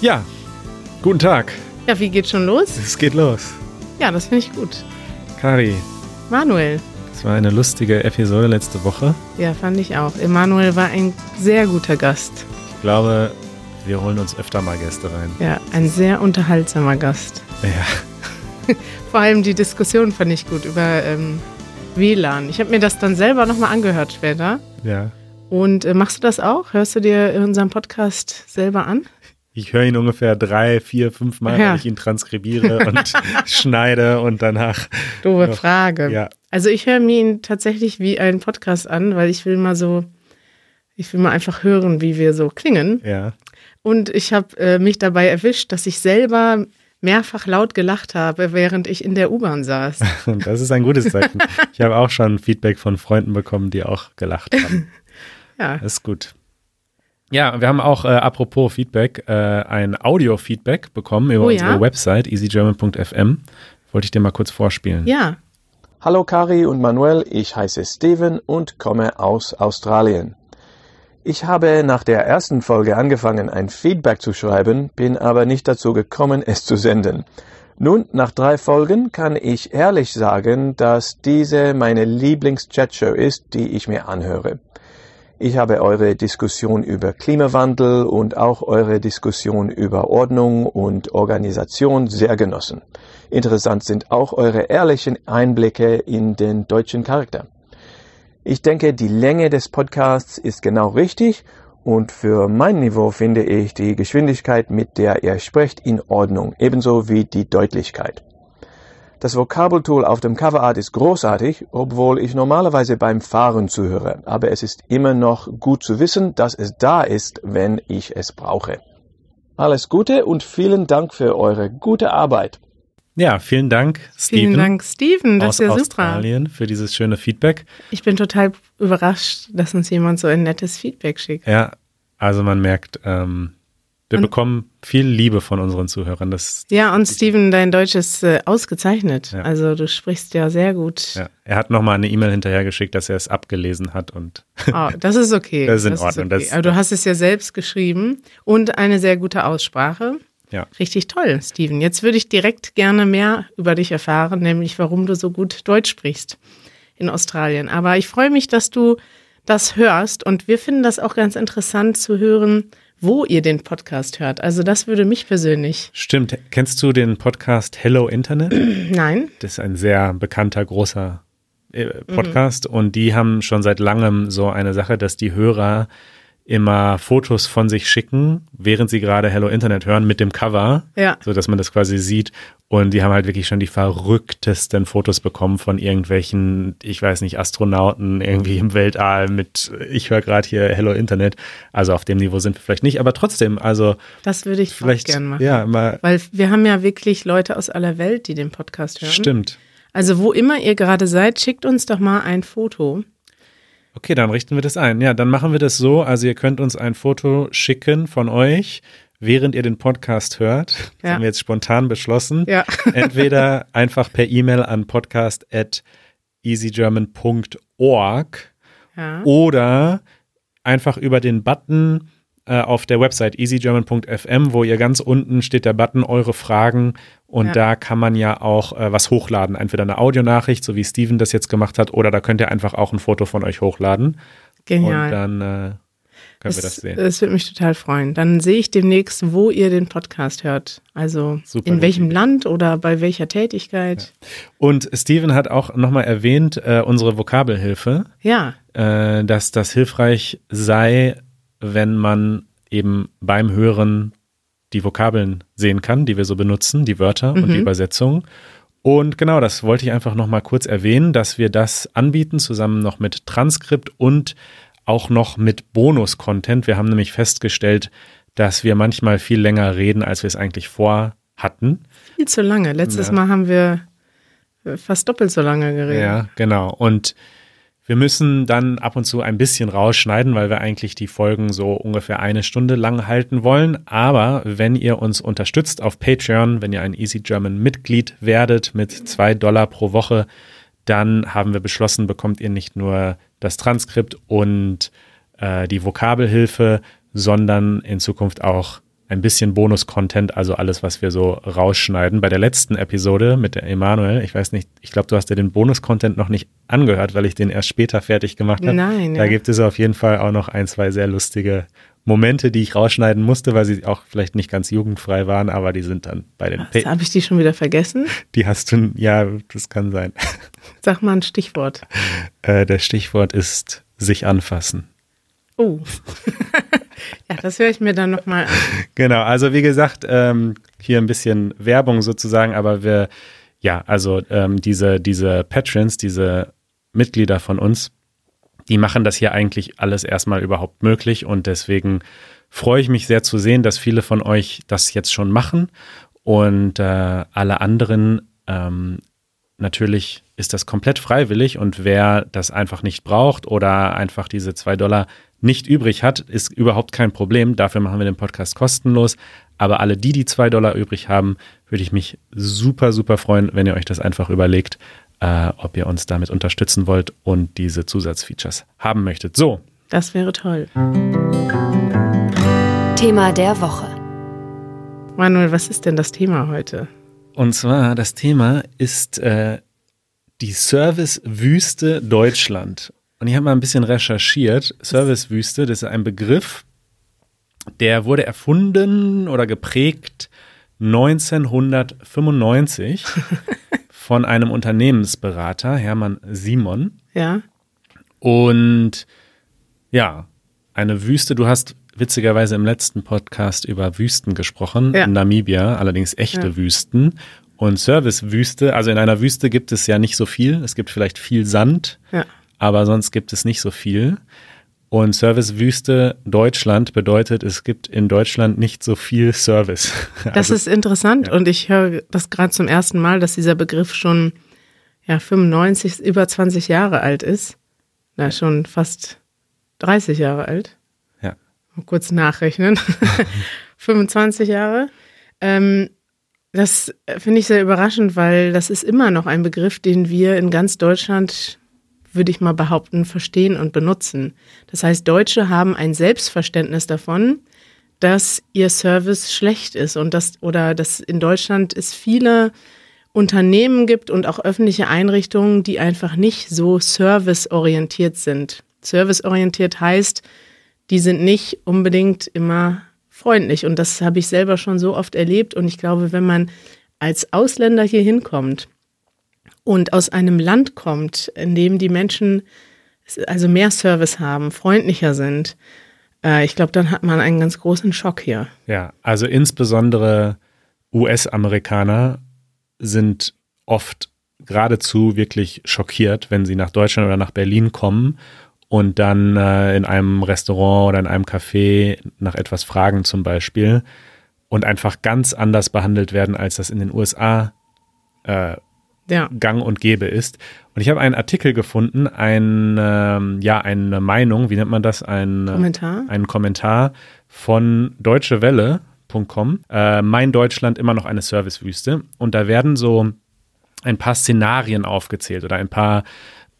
Ja, guten Tag. Ja, wie geht schon los? Es geht los. Ja, das finde ich gut. Kari, Manuel. es war eine lustige Episode letzte Woche. Ja, fand ich auch. Emanuel war ein sehr guter Gast. Ich glaube, wir holen uns öfter mal Gäste rein. Ja, ein sehr unterhaltsamer Gast. Ja, Vor allem die Diskussion fand ich gut über ähm, WLAN. Ich habe mir das dann selber nochmal angehört später. ja. Und äh, machst du das auch? Hörst du dir unseren Podcast selber an? Ich höre ihn ungefähr drei, vier, fünf Mal, Ja. weil ich ihn transkribiere und schneide und danach. Doofe. Frage. Ja, Also ich höre mir ihn tatsächlich wie einen Podcast an, weil ich will mal so, ich will mal einfach hören, wie wir so klingen. ja. Und ich habe äh, mich dabei erwischt, dass ich selber mehrfach laut gelacht habe, während ich in der U-Bahn saß. Das ist ein gutes Zeichen. Ich habe auch schon Feedback von Freunden bekommen, die auch gelacht haben. Ja, Das ist gut. Ja, wir haben auch, äh, apropos Feedback, äh, ein Audio-Feedback bekommen über Oh ja? unsere Website easygerman.fm. Wollte ich dir mal kurz vorspielen. ja, Hallo Kari und Manuel, ich heiße Steven und komme aus Australien. Ich habe nach der ersten Folge angefangen, ein Feedback zu schreiben, bin aber nicht dazu gekommen, es zu senden. Nun, nach drei Folgen kann ich ehrlich sagen, dass diese meine Lieblings-Chat-Show ist, die ich mir anhöre. Ich habe eure Diskussion über Klimawandel und auch eure Diskussion über Ordnung und Organisation sehr genossen. Interessant sind auch eure ehrlichen Einblicke in den deutschen Charakter. Ich denke, die Länge des Podcasts ist genau richtig und für mein Niveau finde ich die Geschwindigkeit, mit der ihr sprecht, in Ordnung, ebenso wie die Deutlichkeit. Das Vokabeltool auf dem Coverart ist großartig, obwohl ich normalerweise beim Fahren zuhöre, aber es ist immer noch gut zu wissen, dass es da ist, wenn ich es brauche. Alles Gute und vielen Dank für eure gute Arbeit. Ja, vielen Dank, Steven. vielen Dank, Steven. Das aus ist ja super. Australien für dieses schöne Feedback. Ich bin total überrascht, dass uns jemand so ein nettes Feedback schickt. Ja, also man merkt, ähm, wir Und- bekommen viel Liebe von unseren Zuhörern. Das, Ja, und Steven, dein Deutsch ist äh, ausgezeichnet. Ja. Also du sprichst ja sehr gut. ja. Er hat nochmal eine E-Mail hinterhergeschickt, dass er es abgelesen hat und Oh, das ist okay. Das ist in Ordnung. okay. Das- Aber du hast es ja selbst geschrieben und eine sehr gute Aussprache. ja. Richtig toll, Steven. Jetzt würde ich direkt gerne mehr über dich erfahren, nämlich warum du so gut Deutsch sprichst in Australien. Aber ich freue mich, dass du das hörst und wir finden das auch ganz interessant zu hören, wo ihr den Podcast hört. Also das würde mich persönlich. Stimmt. Kennst du den Podcast Hello Internet? Nein. Das ist ein sehr bekannter, großer äh, Podcast und die haben schon seit langem so eine Sache, dass die Hörer immer Fotos von sich schicken, während sie gerade Hello Internet hören mit dem Cover, Ja. so dass man das quasi sieht. Und die haben halt wirklich schon die verrücktesten Fotos bekommen von irgendwelchen, ich weiß nicht, Astronauten irgendwie im Weltall mit, ich höre gerade hier Hello Internet. Also auf dem Niveau sind wir vielleicht nicht, aber trotzdem, also Das würde ich vielleicht, gerne machen. ja, mal, Weil wir haben ja wirklich Leute aus aller Welt, die den Podcast hören. stimmt. Also wo immer ihr gerade seid, schickt uns doch mal ein Foto. Okay, dann richten wir das ein. Ja, dann machen wir das so. Also ihr könnt uns ein Foto schicken von euch, während ihr den Podcast hört. Das Ja. haben wir jetzt spontan beschlossen. Ja. Entweder einfach per E-Mail an podcast at easygerman.org Ja. oder einfach über den Button äh, auf der Website easygerman.fm, wo ihr ganz unten steht der Button eure Fragen und Ja. da kann man ja auch äh, was hochladen, entweder eine Audionachricht, so wie Steven das jetzt gemacht hat, oder da könnt ihr einfach auch ein Foto von euch hochladen Genial. und dann äh, können wir das sehen. Das würde mich total freuen. Dann sehe ich demnächst, wo ihr den Podcast hört. Also Super in welchem Idee. Land oder bei welcher Tätigkeit. Und Steven hat auch nochmal erwähnt, äh, unsere Vokabelhilfe, Ja, äh, dass das hilfreich sei, wenn man eben beim Hören die Vokabeln sehen kann, die wir so benutzen, die Wörter und die Übersetzung. Und genau, das wollte ich einfach nochmal kurz erwähnen, dass wir das anbieten, zusammen noch mit Transkript und auch noch mit Bonus-Content. Wir haben nämlich festgestellt, dass wir manchmal viel länger reden, als wir es eigentlich vorhatten. viel zu lange. Letztes Ja. Mal haben wir äh, fast doppelt so lange geredet. Ja, genau. Und wir müssen dann ab und zu ein bisschen rausschneiden, weil wir eigentlich die Folgen so ungefähr eine Stunde lang halten wollen. Aber wenn ihr uns unterstützt auf Patreon, wenn ihr ein Easy German Mitglied werdet mit zwei Dollar pro Woche, dann haben wir beschlossen, bekommt ihr nicht nur das Transkript und äh, die Vokabelhilfe, sondern in Zukunft auch ein bisschen Bonus-Content, also alles, was wir so rausschneiden. Bei der letzten Episode mit der Emanuel, ich weiß nicht, ich glaube, du hast dir den Bonus-Content noch nicht angehört, weil ich den erst später fertig gemacht habe. Nein. Da ja. gibt es auf jeden Fall auch noch ein, zwei sehr lustige Momente, die ich rausschneiden musste, weil sie auch vielleicht nicht ganz jugendfrei waren, aber die sind dann bei den Was, Habe ich die schon wieder vergessen? Die hast du, ja, das kann sein. Sag mal ein Stichwort. Äh, das Stichwort ist sich anfassen. Oh. ja, das höre ich mir dann nochmal an. Genau, also wie gesagt, ähm, hier ein bisschen Werbung sozusagen, aber wir, ja, also ähm, diese, diese Patrons, diese Mitglieder von uns, die machen das hier eigentlich alles erstmal überhaupt möglich und deswegen freue ich mich sehr zu sehen, dass viele von euch das jetzt schon machen und äh, alle anderen ähm, natürlich ist das komplett freiwillig und wer das einfach nicht braucht oder einfach diese zwei Dollar nicht übrig hat, ist überhaupt kein Problem. Dafür machen wir den Podcast kostenlos. Aber alle die, die zwei Dollar übrig haben, würde ich mich super, super freuen, wenn ihr euch das einfach überlegt, äh, ob ihr uns damit unterstützen wollt und diese Zusatzfeatures haben möchtet. So. Das wäre toll. Thema der Woche. Manuel, was ist denn das Thema heute? Und zwar, das Thema ist äh, die Servicewüste Deutschland. Und ich habe mal ein bisschen recherchiert. Servicewüste, das ist ein Begriff, der wurde erfunden oder geprägt 1995 von einem Unternehmensberater, Hermann Simon. Ja. Und ja, eine Wüste, du hast witzigerweise im letzten Podcast über Wüsten gesprochen, Ja. in Namibia, allerdings echte Ja. Wüsten. Und Servicewüste, also in einer Wüste gibt es ja nicht so viel. Es gibt vielleicht viel Sand, Ja. Aber sonst gibt es nicht so viel. Und Servicewüste Deutschland bedeutet, es gibt in Deutschland nicht so viel Service. Das Also, ist interessant ja. und ich höre das gerade zum ersten Mal, dass dieser Begriff schon ja, 95, über 20 Jahre alt ist. Na, schon fast 30 Jahre alt. Ja. Mal kurz nachrechnen. 25 Jahre. Ähm, das äh, finde ich sehr überraschend, weil das ist immer noch ein Begriff, den wir in ganz Deutschland, würde ich mal behaupten, verstehen und benutzen. Das heißt, Deutsche haben ein Selbstverständnis davon, dass ihr Service schlecht ist und dass oder dass in Deutschland es viele Unternehmen gibt und auch öffentliche Einrichtungen, die einfach nicht so serviceorientiert sind. Serviceorientiert heißt, die sind nicht unbedingt immer freundlich und das habe ich selber schon so oft erlebt und ich glaube, wenn man als Ausländer hier hinkommt und aus einem Land kommt, in dem die Menschen also mehr Service haben, freundlicher sind, äh, ich glaube, dann hat man einen ganz großen Schock hier. Ja, also insbesondere US-Amerikaner sind oft geradezu wirklich schockiert, wenn sie nach Deutschland oder nach Berlin kommen und dann äh, in einem Restaurant oder in einem Café nach etwas fragen zum Beispiel und einfach ganz anders behandelt werden, als das in den USA äh, Ja, gang und gäbe ist. Und ich habe einen Artikel gefunden, ein, ähm, ja, eine Meinung, wie nennt man das? Ein, Kommentar. einen Kommentar von deutschewelle.com. Äh, mein Deutschland immer noch eine Servicewüste. Und da werden so ein paar Szenarien aufgezählt oder ein paar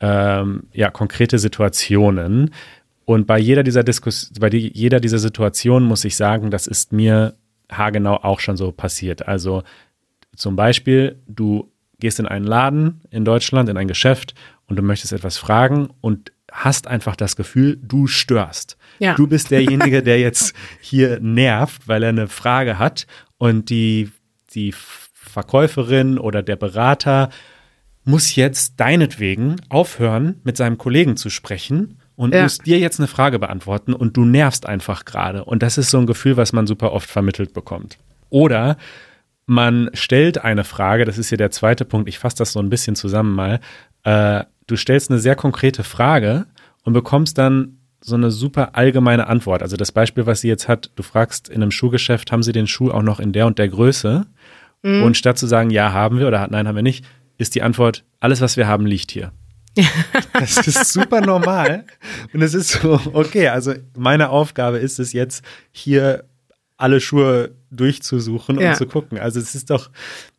ähm, ja, konkrete Situationen. Und bei jeder dieser Diskus bei die, jeder dieser Situationen muss ich sagen, das ist mir haargenau auch schon so passiert. Also zum Beispiel, du gehst in einen Laden in Deutschland, in ein Geschäft und du möchtest etwas fragen und hast einfach das Gefühl, du störst. Ja. Du bist derjenige, der jetzt hier nervt, weil er eine Frage hat und die, die Verkäuferin oder der Berater muss jetzt deinetwegen aufhören, mit seinem Kollegen zu sprechen und Ja. muss dir jetzt eine Frage beantworten und du nervst einfach gerade. Und das ist so ein Gefühl, was man super oft vermittelt bekommt. Oder man stellt eine Frage, das ist hier der zweite Punkt, ich fasse das so ein bisschen zusammen mal. Äh, du stellst eine sehr konkrete Frage und bekommst dann so eine super allgemeine Antwort. Also das Beispiel, was sie jetzt hat, du fragst in einem Schuhgeschäft, haben sie den Schuh auch noch in der und der Größe? Und statt zu sagen, ja, haben wir oder nein, haben wir nicht, ist die Antwort, alles, was wir haben, liegt hier. Das ist super normal. Und es ist so, okay, also meine Aufgabe ist es jetzt, hier alle Schuhe durchzusuchen Ja. und zu gucken. Also es ist doch,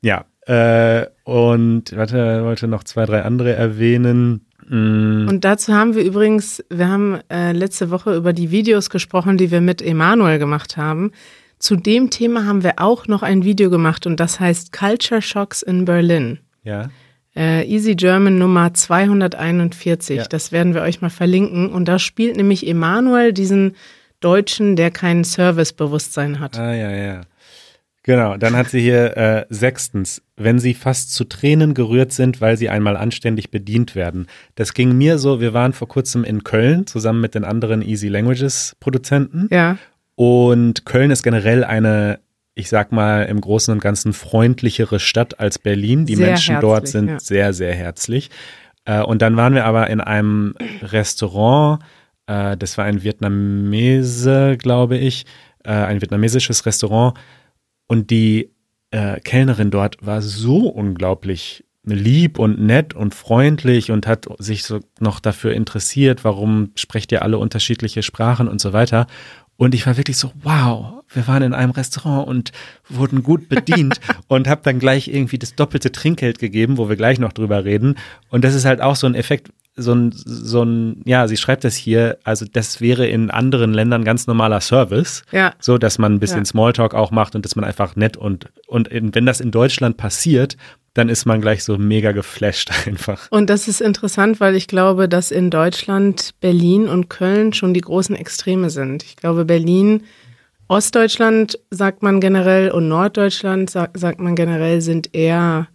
ja. Äh, und warte, wollte noch zwei, drei andere erwähnen. Mm, Und dazu haben wir übrigens, wir haben äh, letzte Woche über die Videos gesprochen, die wir mit Emanuel gemacht haben. Zu dem Thema haben wir auch noch ein Video gemacht und das heißt Culture Shocks in Berlin. Ja. Äh, Easy German Nummer 241. Ja. Das werden wir euch mal verlinken. Und da spielt nämlich Emanuel diesen Deutschen, der kein Servicebewusstsein hat. Ah, ja, ja. Genau, dann hat sie hier äh, sechstens, wenn sie fast zu Tränen gerührt sind, weil sie einmal anständig bedient werden. Das ging mir so, wir waren vor kurzem in Köln zusammen mit den anderen Easy Languages Produzenten. Ja. Und Köln ist generell eine, ich sag mal, im Großen und Ganzen freundlichere Stadt als Berlin. Die Sehr Menschen dort herzlich, sind ja. sehr, sehr herzlich. Äh, und dann waren wir aber in einem Restaurant, äh, das war ein Vietnamese, glaube ich, äh, ein vietnamesisches Restaurant. Und die äh, Kellnerin dort war so unglaublich lieb und nett und freundlich und hat sich so noch dafür interessiert, warum sprecht ihr alle unterschiedliche Sprachen und so weiter. Und ich war wirklich so, wow, wir waren in einem Restaurant und wurden gut bedient und habe dann gleich irgendwie das doppelte Trinkgeld gegeben, wo wir gleich noch drüber reden. Und das ist halt auch so ein Effekt, so ein, so ein, ja, sie schreibt das hier, also das wäre in anderen Ländern ganz normaler Service. Ja. So, dass man ein bisschen Ja. Smalltalk auch macht und dass man einfach nett und, und in, wenn das in Deutschland passiert, dann ist man gleich so mega geflasht einfach. Und das ist interessant, weil ich glaube, dass in Deutschland Berlin und Köln schon die großen Extreme sind. Ich glaube, Berlin, Ostdeutschland sagt man generell und Norddeutschland sagt, sagt man generell sind eher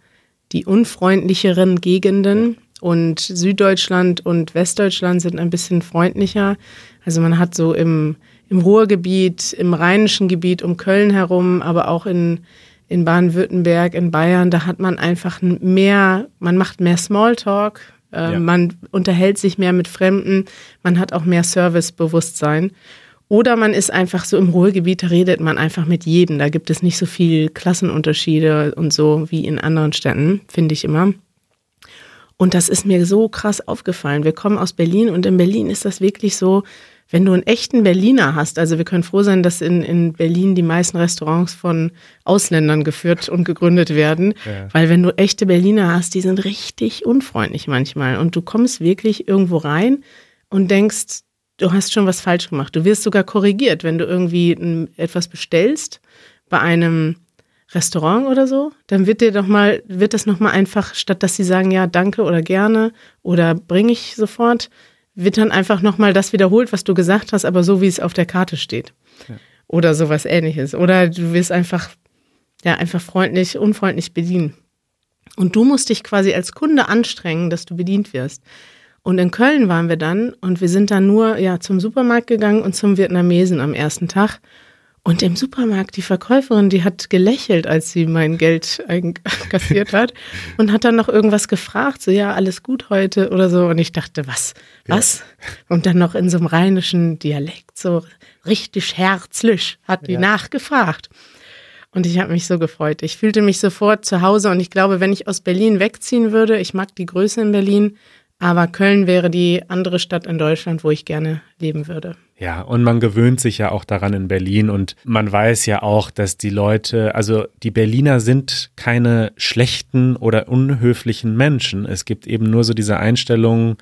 die unfreundlicheren Gegenden und Süddeutschland und Westdeutschland sind ein bisschen freundlicher. Also man hat so im, im Ruhrgebiet, im rheinischen Gebiet um Köln herum, aber auch in, in Baden-Württemberg, in Bayern, da hat man einfach mehr, man macht mehr Smalltalk, äh, Ja. man unterhält sich mehr mit Fremden, man hat auch mehr Servicebewusstsein. Oder man ist einfach so im Ruhrgebiet, da redet man einfach mit jedem. Da gibt es nicht so viel Klassenunterschiede und so wie in anderen Städten, finde ich immer. Und das ist mir so krass aufgefallen. Wir kommen aus Berlin und in Berlin ist das wirklich so, wenn du einen echten Berliner hast, also wir können froh sein, dass in, in Berlin die meisten Restaurants von Ausländern geführt und gegründet werden, Ja. weil wenn du echte Berliner hast, die sind richtig unfreundlich manchmal und du kommst wirklich irgendwo rein und denkst, du hast schon was falsch gemacht. Du wirst sogar korrigiert, wenn du irgendwie etwas bestellst bei einem Restaurant oder so, dann wird dir doch mal, wird das nochmal einfach, statt dass sie sagen, ja, danke oder gerne oder bringe ich sofort, wird dann einfach nochmal das wiederholt, was du gesagt hast, aber so wie es auf der Karte steht. Oder sowas ähnliches. Oder du wirst einfach, ja, einfach freundlich, unfreundlich bedienen. Und du musst dich quasi als Kunde anstrengen, dass du bedient wirst. Und in Köln waren wir dann und wir sind dann nur ja zum Supermarkt gegangen und zum Vietnamesen am ersten Tag. Und im Supermarkt, die Verkäuferin, die hat gelächelt, als sie mein Geld einkassiert hat und hat dann noch irgendwas gefragt, so ja, alles gut heute oder so. Und ich dachte, was, was? Und dann noch in so einem rheinischen Dialekt, so richtig herzlich, hat die Ja. nachgefragt. Und ich habe mich so gefreut. Ich fühlte mich sofort zu Hause und ich glaube, wenn ich aus Berlin wegziehen würde, ich mag die Größe in Berlin, aber Köln wäre die andere Stadt in Deutschland, wo ich gerne leben würde. Ja, und man gewöhnt sich ja auch daran in Berlin und man weiß ja auch, dass die Leute, also die Berliner sind keine schlechten oder unhöflichen Menschen. Es gibt eben nur so diese Einstellung,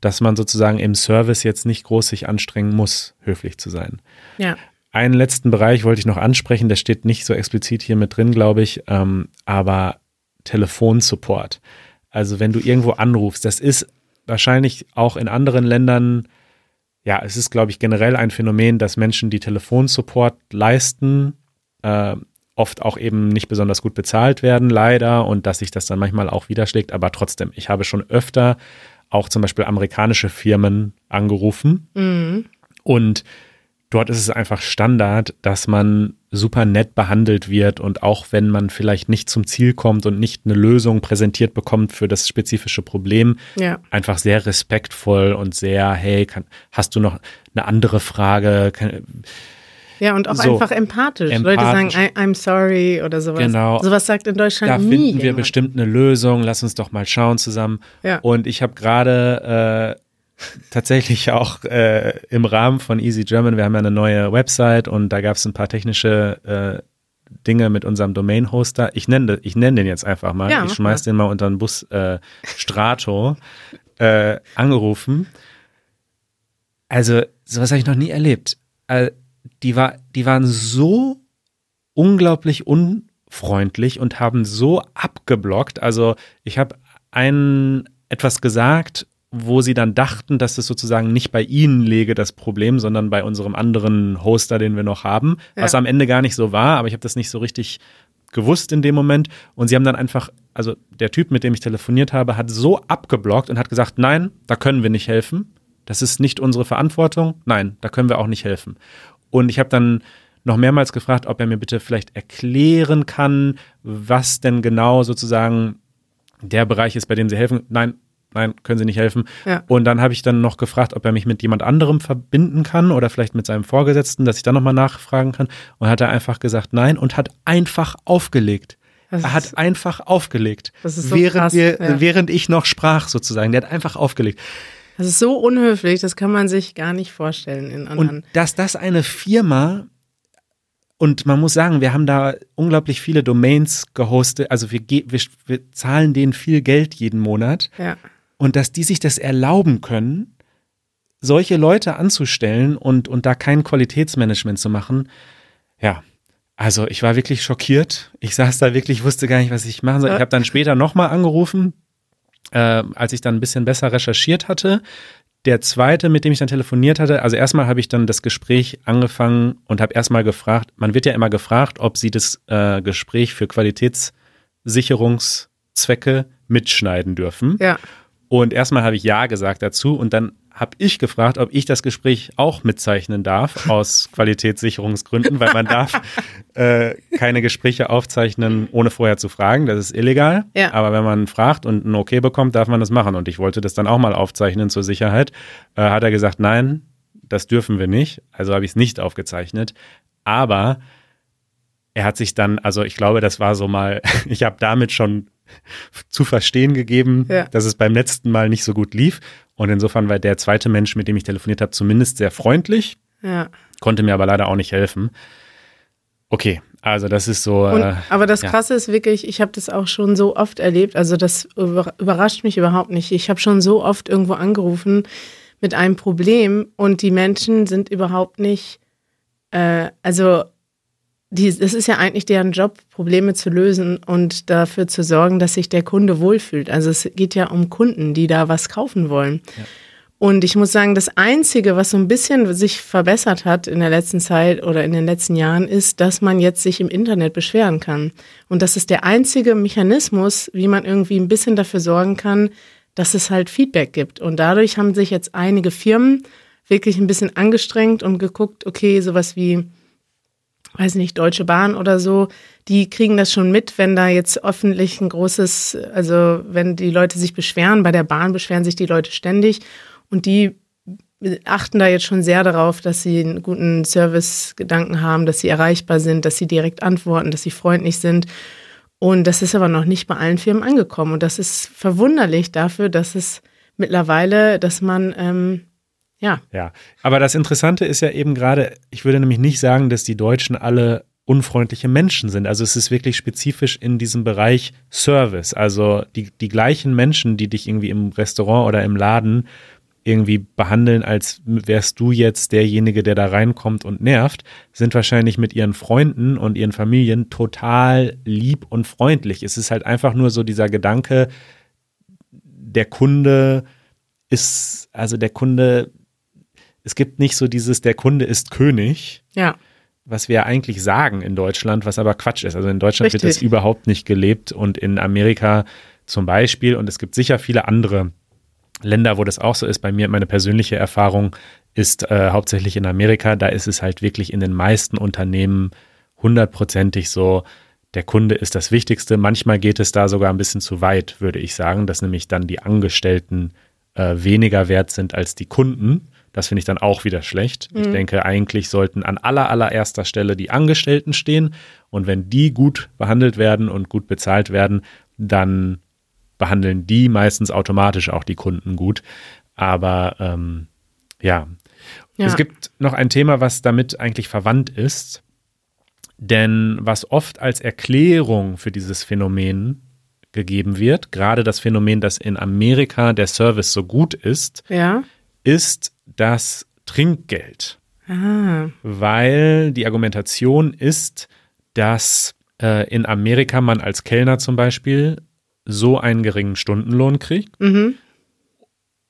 dass man sozusagen im Service jetzt nicht groß sich anstrengen muss, höflich zu sein. Ja. Einen letzten Bereich wollte ich noch ansprechen, der steht nicht so explizit hier mit drin, glaube ich, ähm, aber Telefonsupport. Also wenn du irgendwo anrufst, das ist wahrscheinlich auch in anderen Ländern, ja, es ist, glaube ich, generell ein Phänomen, dass Menschen, die Telefonsupport leisten, äh, oft auch eben nicht besonders gut bezahlt werden, leider, und dass sich das dann manchmal auch widerschlägt. Aber trotzdem, ich habe schon öfter auch zum Beispiel amerikanische Firmen angerufen Mhm. und dort ist es einfach Standard, dass man super nett behandelt wird und auch wenn man vielleicht nicht zum Ziel kommt und nicht eine Lösung präsentiert bekommt für das spezifische Problem, Ja. einfach sehr respektvoll und sehr, hey, kann, hast du noch eine andere Frage? Kann, Ja, und auch So. einfach empathisch. Leute Empathisch. sagen, I, I'm sorry oder sowas. Genau. Sowas sagt in Deutschland da nie finden wir jemand. bestimmt eine Lösung, lass uns doch mal schauen zusammen. Ja. Und ich habe gerade äh, tatsächlich auch äh, im Rahmen von Easy German, wir haben ja eine neue Website und da gab es ein paar technische äh, Dinge mit unserem Domain-Hoster. Ich nenne ich nenn den jetzt einfach mal. Ja, ich schmeiß den mal unter den Bus äh, Strato äh, angerufen. Also, sowas habe ich noch nie erlebt. Äh, die, war, die waren so unglaublich unfreundlich und haben so abgeblockt. Also ich habe einen etwas gesagt, wo sie dann dachten, dass es sozusagen nicht bei ihnen läge, das Problem, sondern bei unserem anderen Hoster, den wir noch haben, ja. was am Ende gar nicht so war, aber ich habe das nicht so richtig gewusst in dem Moment und sie haben dann einfach, also der Typ, mit dem ich telefoniert habe, hat so abgeblockt und hat gesagt, nein, da können wir nicht helfen, das ist nicht unsere Verantwortung, nein, da können wir auch nicht helfen. Und ich habe dann noch mehrmals gefragt, ob er mir bitte vielleicht erklären kann, was denn genau sozusagen der Bereich ist, bei dem sie helfen. Nein, nein, können Sie nicht helfen. Ja. Und dann habe ich dann noch gefragt, ob er mich mit jemand anderem verbinden kann oder vielleicht mit seinem Vorgesetzten, dass ich dann nochmal nachfragen kann. Und hat er einfach gesagt nein und hat einfach aufgelegt. Das er hat einfach aufgelegt. Das ist so während, krass, wir, ja. während ich noch sprach sozusagen. Der hat einfach aufgelegt. Das ist so unhöflich, das kann man sich gar nicht vorstellen in anderen. Und dass das eine Firma und man muss sagen, wir haben da unglaublich viele Domains gehostet. Also wir, wir, wir zahlen denen viel Geld jeden Monat. Ja und dass die sich das erlauben können, solche Leute anzustellen und, und da kein Qualitätsmanagement zu machen, ja, also ich war wirklich schockiert. Ich saß da wirklich, wusste gar nicht, was ich machen soll. Ich habe dann später nochmal angerufen, äh, als ich dann ein bisschen besser recherchiert hatte. Der zweite, mit dem ich dann telefoniert hatte, also erstmal habe ich dann das Gespräch angefangen und habe erstmal gefragt, man wird ja immer gefragt, ob sie das äh, Gespräch für Qualitätssicherungszwecke mitschneiden dürfen. Ja. Und erstmal habe ich Ja gesagt dazu und dann habe ich gefragt, ob ich das Gespräch auch mitzeichnen darf, aus Qualitätssicherungsgründen, weil man darf äh, keine Gespräche aufzeichnen, ohne vorher zu fragen. Das ist illegal. Ja. Aber wenn man fragt und ein Okay bekommt, darf man das machen. Und ich wollte das dann auch mal aufzeichnen zur Sicherheit. Äh, hat er gesagt, nein, das dürfen wir nicht. Also habe ich es nicht aufgezeichnet. Aber er hat sich dann, also ich glaube, das war so mal, ich habe damit schon zu verstehen gegeben, ja. dass es beim letzten Mal nicht so gut lief. Und insofern war der zweite Mensch, mit dem ich telefoniert habe, zumindest sehr freundlich, ja. konnte mir aber leider auch nicht helfen. Okay, also das ist so. Und, äh, aber das ja. Krasse ist wirklich, ich habe das auch schon so oft erlebt. Also das überrascht mich überhaupt nicht. Ich habe schon so oft irgendwo angerufen mit einem Problem und die Menschen sind überhaupt nicht, äh, also die, es ist ja eigentlich deren Job, Probleme zu lösen und dafür zu sorgen, dass sich der Kunde wohlfühlt. Also es geht ja um Kunden, die da was kaufen wollen. Ja. Und ich muss sagen, das Einzige, was so ein bisschen sich verbessert hat in der letzten Zeit oder in den letzten Jahren, ist, dass man jetzt sich im Internet beschweren kann. Und das ist der einzige Mechanismus, wie man irgendwie ein bisschen dafür sorgen kann, dass es halt Feedback gibt. Und dadurch haben sich jetzt einige Firmen wirklich ein bisschen angestrengt und geguckt, okay, sowas wie weiß nicht, Deutsche Bahn oder so, die kriegen das schon mit, wenn da jetzt öffentlich ein großes, also wenn die Leute sich beschweren, bei der Bahn beschweren sich die Leute ständig und die achten da jetzt schon sehr darauf, dass sie einen guten Servicegedanken haben, dass sie erreichbar sind, dass sie direkt antworten, dass sie freundlich sind. Und das ist aber noch nicht bei allen Firmen angekommen. Und das ist verwunderlich dafür, dass es mittlerweile, dass man ähm, ja. Ja. Aber das Interessante ist ja eben gerade, ich würde nämlich nicht sagen, dass die Deutschen alle unfreundliche Menschen sind. Also es ist wirklich spezifisch in diesem Bereich Service. Also die, die gleichen Menschen, die dich irgendwie im Restaurant oder im Laden irgendwie behandeln, als wärst du jetzt derjenige, der da reinkommt und nervt, sind wahrscheinlich mit ihren Freunden und ihren Familien total lieb und freundlich. Es ist halt einfach nur so dieser Gedanke, der Kunde ist, also der Kunde es gibt nicht so dieses, der Kunde ist König. Ja. Was wir eigentlich sagen in Deutschland, was aber Quatsch ist. Also in Deutschland Richtig. wird das überhaupt nicht gelebt und in Amerika zum Beispiel, und es gibt sicher viele andere Länder, wo das auch so ist. Bei mir, meine persönliche Erfahrung ist äh, hauptsächlich in Amerika. Da ist es halt wirklich in den meisten Unternehmen hundertprozentig so, der Kunde ist das Wichtigste. Manchmal geht es da sogar ein bisschen zu weit, würde ich sagen, dass nämlich dann die Angestellten äh, weniger wert sind als die Kunden. Das finde ich dann auch wieder schlecht. Mhm. Ich denke, eigentlich sollten an aller, allererster Stelle die Angestellten stehen. Und wenn die gut behandelt werden und gut bezahlt werden, dann behandeln die meistens automatisch auch die Kunden gut. Aber ähm, ja. ja, es gibt noch ein Thema, was damit eigentlich verwandt ist. Denn was oft als Erklärung für dieses Phänomen gegeben wird, gerade das Phänomen, dass in Amerika der Service so gut ist, ja. ist, das Trinkgeld. Ah. Weil die Argumentation ist, dass äh, in Amerika man als Kellner zum Beispiel so einen geringen Stundenlohn kriegt Mhm.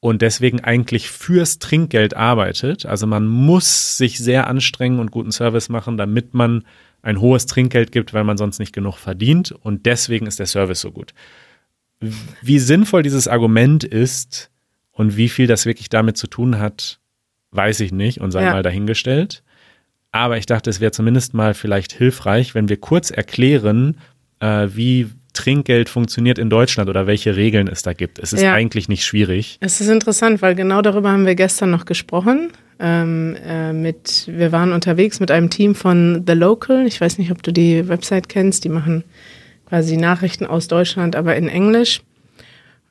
und deswegen eigentlich fürs Trinkgeld arbeitet. Also man muss sich sehr anstrengen und guten Service machen, damit man ein hohes Trinkgeld gibt, weil man sonst nicht genug verdient und deswegen ist der Service so gut. Wie sinnvoll dieses Argument ist und wie viel das wirklich damit zu tun hat, weiß ich nicht und sei Ja. mal dahingestellt. Aber ich dachte, es wäre zumindest mal vielleicht hilfreich, wenn wir kurz erklären, äh, wie Trinkgeld funktioniert in Deutschland oder welche Regeln es da gibt. Es ist Ja. eigentlich nicht schwierig. Es ist interessant, weil genau darüber haben wir gestern noch gesprochen. Ähm, äh, mit, wir waren unterwegs mit einem Team von The Local. Ich weiß nicht, ob du die Website kennst. Die machen quasi Nachrichten aus Deutschland, aber in Englisch.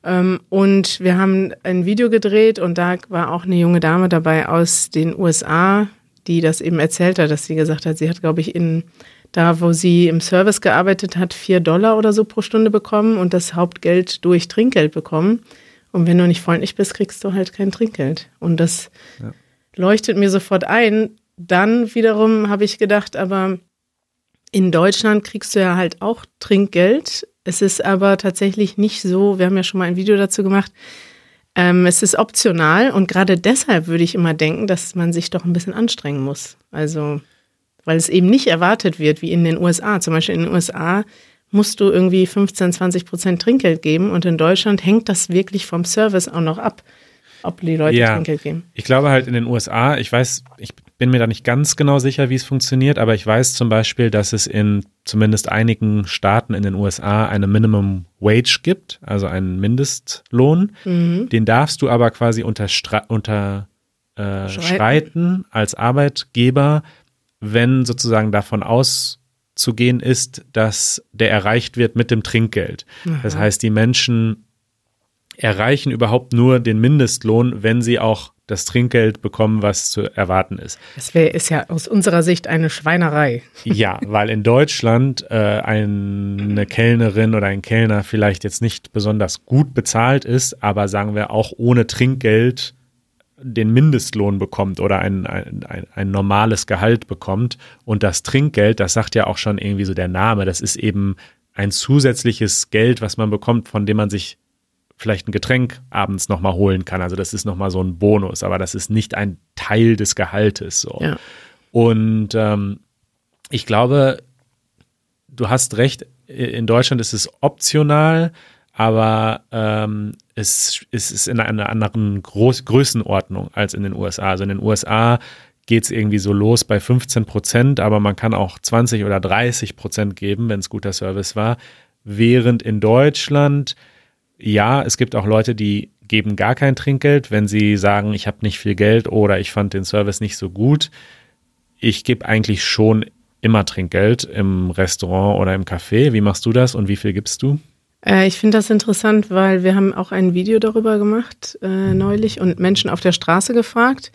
Ähm, und wir haben ein Video gedreht und da war auch eine junge Dame dabei aus den USA, die das eben erzählt hat, dass sie gesagt hat, sie hat, glaube ich, in da, wo sie im Service gearbeitet hat, vier Dollar oder so pro Stunde bekommen und das Hauptgeld durch Trinkgeld bekommen. Und wenn du nicht freundlich bist, kriegst du halt kein Trinkgeld. Und das Ja. leuchtet mir sofort ein. Dann wiederum habe ich gedacht, aber in Deutschland kriegst du ja halt auch Trinkgeld. Es ist aber tatsächlich nicht so, wir haben ja schon mal ein Video dazu gemacht, ähm, es ist optional und gerade deshalb würde ich immer denken, dass man sich doch ein bisschen anstrengen muss. Also, weil es eben nicht erwartet wird, wie in den USA. Zum Beispiel in den USA musst du irgendwie 15, 20 Prozent Trinkgeld geben und in Deutschland hängt das wirklich vom Service auch noch ab, ob die Leute Ja. Trinkgeld geben. Ich glaube halt in den USA, ich weiß, ich bin mir da nicht ganz genau sicher, wie es funktioniert, aber ich weiß zum Beispiel, dass es in zumindest einigen Staaten in den USA eine Minimum Wage gibt, also einen Mindestlohn. Mhm. Den darfst du aber quasi unterstreiten unter, äh, Schreiten. als Arbeitgeber, wenn sozusagen davon auszugehen ist, dass der erreicht wird mit dem Trinkgeld. Das Aha. heißt, die Menschen erreichen überhaupt nur den Mindestlohn, wenn sie auch das Trinkgeld bekommen, was zu erwarten ist. Das wär, ist ja aus unserer Sicht eine Schweinerei. Ja, weil in Deutschland äh, eine Kellnerin oder ein Kellner vielleicht jetzt nicht besonders gut bezahlt ist, aber sagen wir auch ohne Trinkgeld den Mindestlohn bekommt oder ein, ein, ein, ein normales Gehalt bekommt. Und das Trinkgeld, das sagt ja auch schon irgendwie so der Name, das ist eben ein zusätzliches Geld, was man bekommt, von dem man sich vielleicht ein Getränk abends nochmal holen kann. Also das ist nochmal so ein Bonus, aber das ist nicht ein Teil des Gehaltes. So. Ja. Und ähm, ich glaube, du hast recht, in Deutschland ist es optional, aber ähm, es, es ist in einer anderen Groß Größenordnung als in den USA. Also in den USA geht es irgendwie so los bei 15 Prozent, aber man kann auch 20 oder 30 Prozent geben, wenn es guter Service war. Während in Deutschland, ja, es gibt auch Leute, die geben gar kein Trinkgeld, wenn sie sagen, ich habe nicht viel Geld oder ich fand den Service nicht so gut. Ich gebe eigentlich schon immer Trinkgeld im Restaurant oder im Café. Wie machst du das und wie viel gibst du? Äh, ich finde das interessant, weil wir haben auch ein Video darüber gemacht äh, neulich und Menschen auf der Straße gefragt.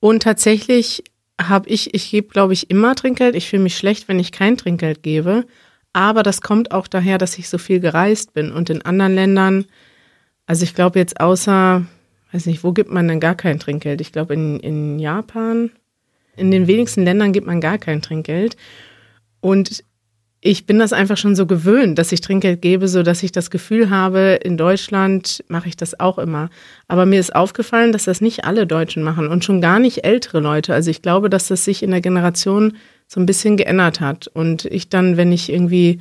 Und tatsächlich habe ich, ich gebe, glaube ich, immer Trinkgeld. Ich fühle mich schlecht, wenn ich kein Trinkgeld gebe. Aber das kommt auch daher, dass ich so viel gereist bin. Und in anderen Ländern, also ich glaube jetzt außer, weiß nicht, wo gibt man denn gar kein Trinkgeld? Ich glaube in, in Japan, in den wenigsten Ländern gibt man gar kein Trinkgeld. Und ich bin das einfach schon so gewöhnt, dass ich Trinkgeld gebe, so dass ich das Gefühl habe, in Deutschland mache ich das auch immer. Aber mir ist aufgefallen, dass das nicht alle Deutschen machen und schon gar nicht ältere Leute. Also ich glaube, dass das sich in der Generation so ein bisschen geändert hat. Und ich dann, wenn ich irgendwie,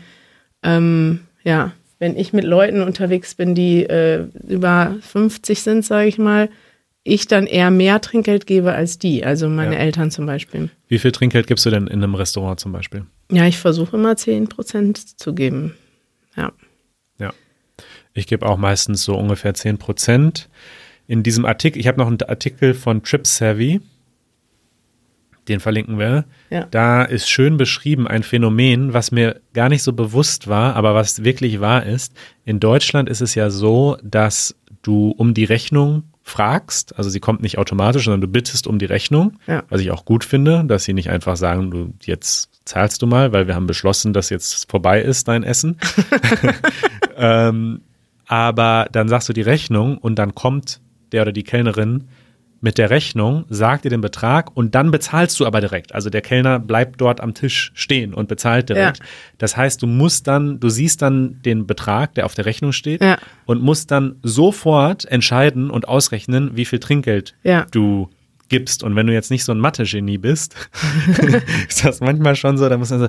ähm, ja, wenn ich mit Leuten unterwegs bin, die äh, über 50 sind, sage ich mal, ich dann eher mehr Trinkgeld gebe als die, also meine Ja. Eltern zum Beispiel. Wie viel Trinkgeld gibst du denn in einem Restaurant zum Beispiel? Ja, ich versuche immer 10 Prozent zu geben. Ja. Ja. Ich gebe auch meistens so ungefähr 10 Prozent. In diesem Artikel, ich habe noch einen Artikel von Trip Savvy, den verlinken wir. Ja. Da ist schön beschrieben ein Phänomen, was mir gar nicht so bewusst war, aber was wirklich wahr ist. In Deutschland ist es ja so, dass du um die Rechnung fragst, also sie kommt nicht automatisch, sondern du bittest um die Rechnung, Ja. was ich auch gut finde, dass sie nicht einfach sagen, du jetzt zahlst du mal, weil wir haben beschlossen, dass jetzt vorbei ist dein Essen. ähm, aber dann sagst du die Rechnung und dann kommt der oder die Kellnerin mit der Rechnung, sagt dir den Betrag und dann bezahlst du aber direkt. Also der Kellner bleibt dort am Tisch stehen und bezahlt direkt. Ja. Das heißt, du musst dann, du siehst dann den Betrag, der auf der Rechnung steht Ja. und musst dann sofort entscheiden und ausrechnen, wie viel Trinkgeld Ja. du gibst. Und wenn du jetzt nicht so ein Mathe-Genie bist, ist das manchmal schon so, da muss man so,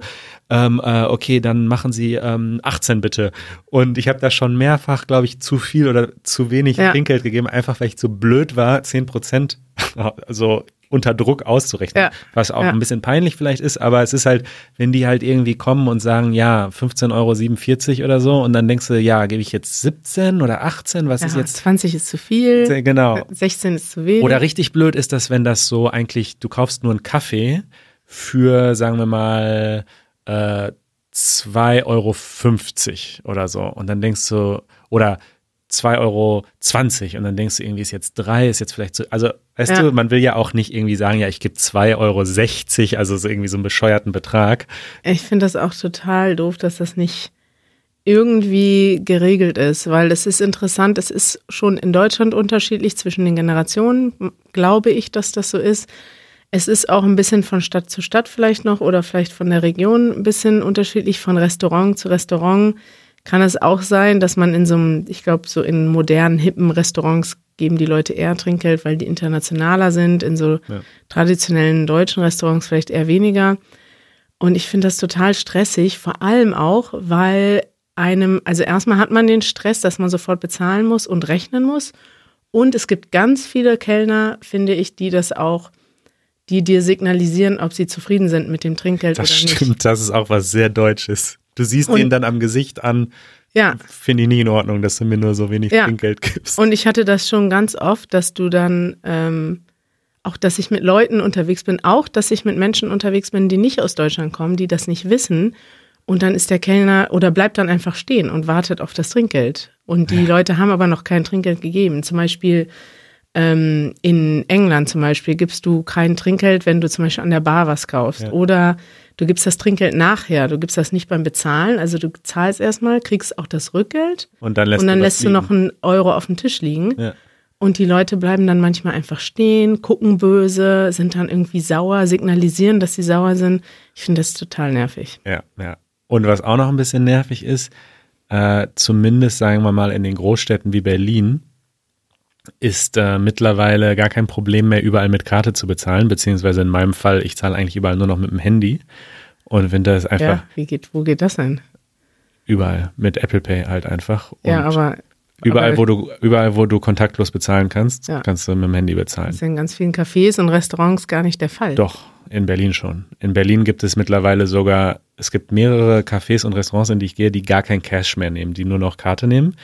ähm, äh, okay, dann machen Sie ähm, 18 bitte. Und ich habe da schon mehrfach, glaube ich, zu viel oder zu wenig Ja. Trinkgeld gegeben, einfach weil ich zu blöd war, 10 Prozent so unter Druck auszurechnen. Ja. Was auch Ja. ein bisschen peinlich vielleicht ist, aber es ist halt, wenn die halt irgendwie kommen und sagen, ja, 15,47 Euro oder so, und dann denkst du, ja, gebe ich jetzt 17 oder 18, was ist Ja, jetzt 20 ist zu viel, genau. 16 ist zu wenig. Oder richtig blöd ist das, wenn das so eigentlich, du kaufst nur einen Kaffee für, sagen wir mal, äh, 2,50 Euro oder so. Und dann denkst du, oder 2,20 Euro und dann denkst du irgendwie, ist jetzt drei, ist jetzt vielleicht so. Also, weißt Ja. du, man will ja auch nicht irgendwie sagen, ja, ich gebe 2,60 Euro, also so irgendwie so einen bescheuerten Betrag. Ich finde das auch total doof, dass das nicht irgendwie geregelt ist, weil es ist interessant, es ist schon in Deutschland unterschiedlich zwischen den Generationen, glaube ich, dass das so ist. Es ist auch ein bisschen von Stadt zu Stadt vielleicht noch oder vielleicht von der Region ein bisschen unterschiedlich, von Restaurant zu Restaurant. Kann es auch sein, dass man in so einem, ich glaube, so in modernen, hippen Restaurants geben die Leute eher Trinkgeld, weil die internationaler sind, in so Ja. traditionellen deutschen Restaurants vielleicht eher weniger. Und ich finde das total stressig, vor allem auch, weil einem, also erstmal hat man den Stress, dass man sofort bezahlen muss und rechnen muss. Und es gibt ganz viele Kellner, finde ich, die das auch, die dir signalisieren, ob sie zufrieden sind mit dem Trinkgeld Das oder nicht. stimmt, das ist auch was sehr Deutsches. Du siehst Und- ihn dann am Gesicht an, Ja, finde ich nie in Ordnung, dass du mir nur so wenig Ja. Trinkgeld gibst. Und ich hatte das schon ganz oft, dass du dann, ähm, auch dass ich mit Leuten unterwegs bin, auch dass ich mit Menschen unterwegs bin, die nicht aus Deutschland kommen, die das nicht wissen. Und dann ist der Kellner oder bleibt dann einfach stehen und wartet auf das Trinkgeld. Und die Leute haben aber noch kein Trinkgeld gegeben. Zum Beispiel ähm, in England zum Beispiel gibst du kein Trinkgeld, wenn du zum Beispiel an der Bar was kaufst. Ja. Oder du gibst das Trinkgeld nachher. Du gibst das nicht beim Bezahlen. Also du zahlst erstmal, kriegst auch das Rückgeld Und dann lässt, und dann du lässt du noch einen Euro auf dem Tisch liegen. Ja. Und die Leute bleiben dann manchmal einfach stehen, gucken böse, sind dann irgendwie sauer, signalisieren, dass sie sauer sind. Ich finde das total nervig. Ja, ja. Und was auch noch ein bisschen nervig ist, äh, zumindest sagen wir mal in den Großstädten wie Berlin, ist äh, mittlerweile gar kein Problem mehr, überall mit Karte zu bezahlen, beziehungsweise in meinem Fall, ich zahle eigentlich überall nur noch mit dem Handy. Und Winter ist einfach Ja, wie geht, wo geht das denn? überall mit Apple Pay halt einfach. Und ja, aber überall, aber wo du, überall, wo du kontaktlos bezahlen kannst, Ja. kannst du mit dem Handy das bezahlen. ist ja in ganz vielen Cafés und Restaurants gar nicht der Fall. Doch, in Berlin schon. In Berlin gibt es mittlerweile sogar, es gibt mehrere Cafés und Restaurants, in die ich gehe, die gar kein Cash mehr nehmen, die nur noch Karte nehmen.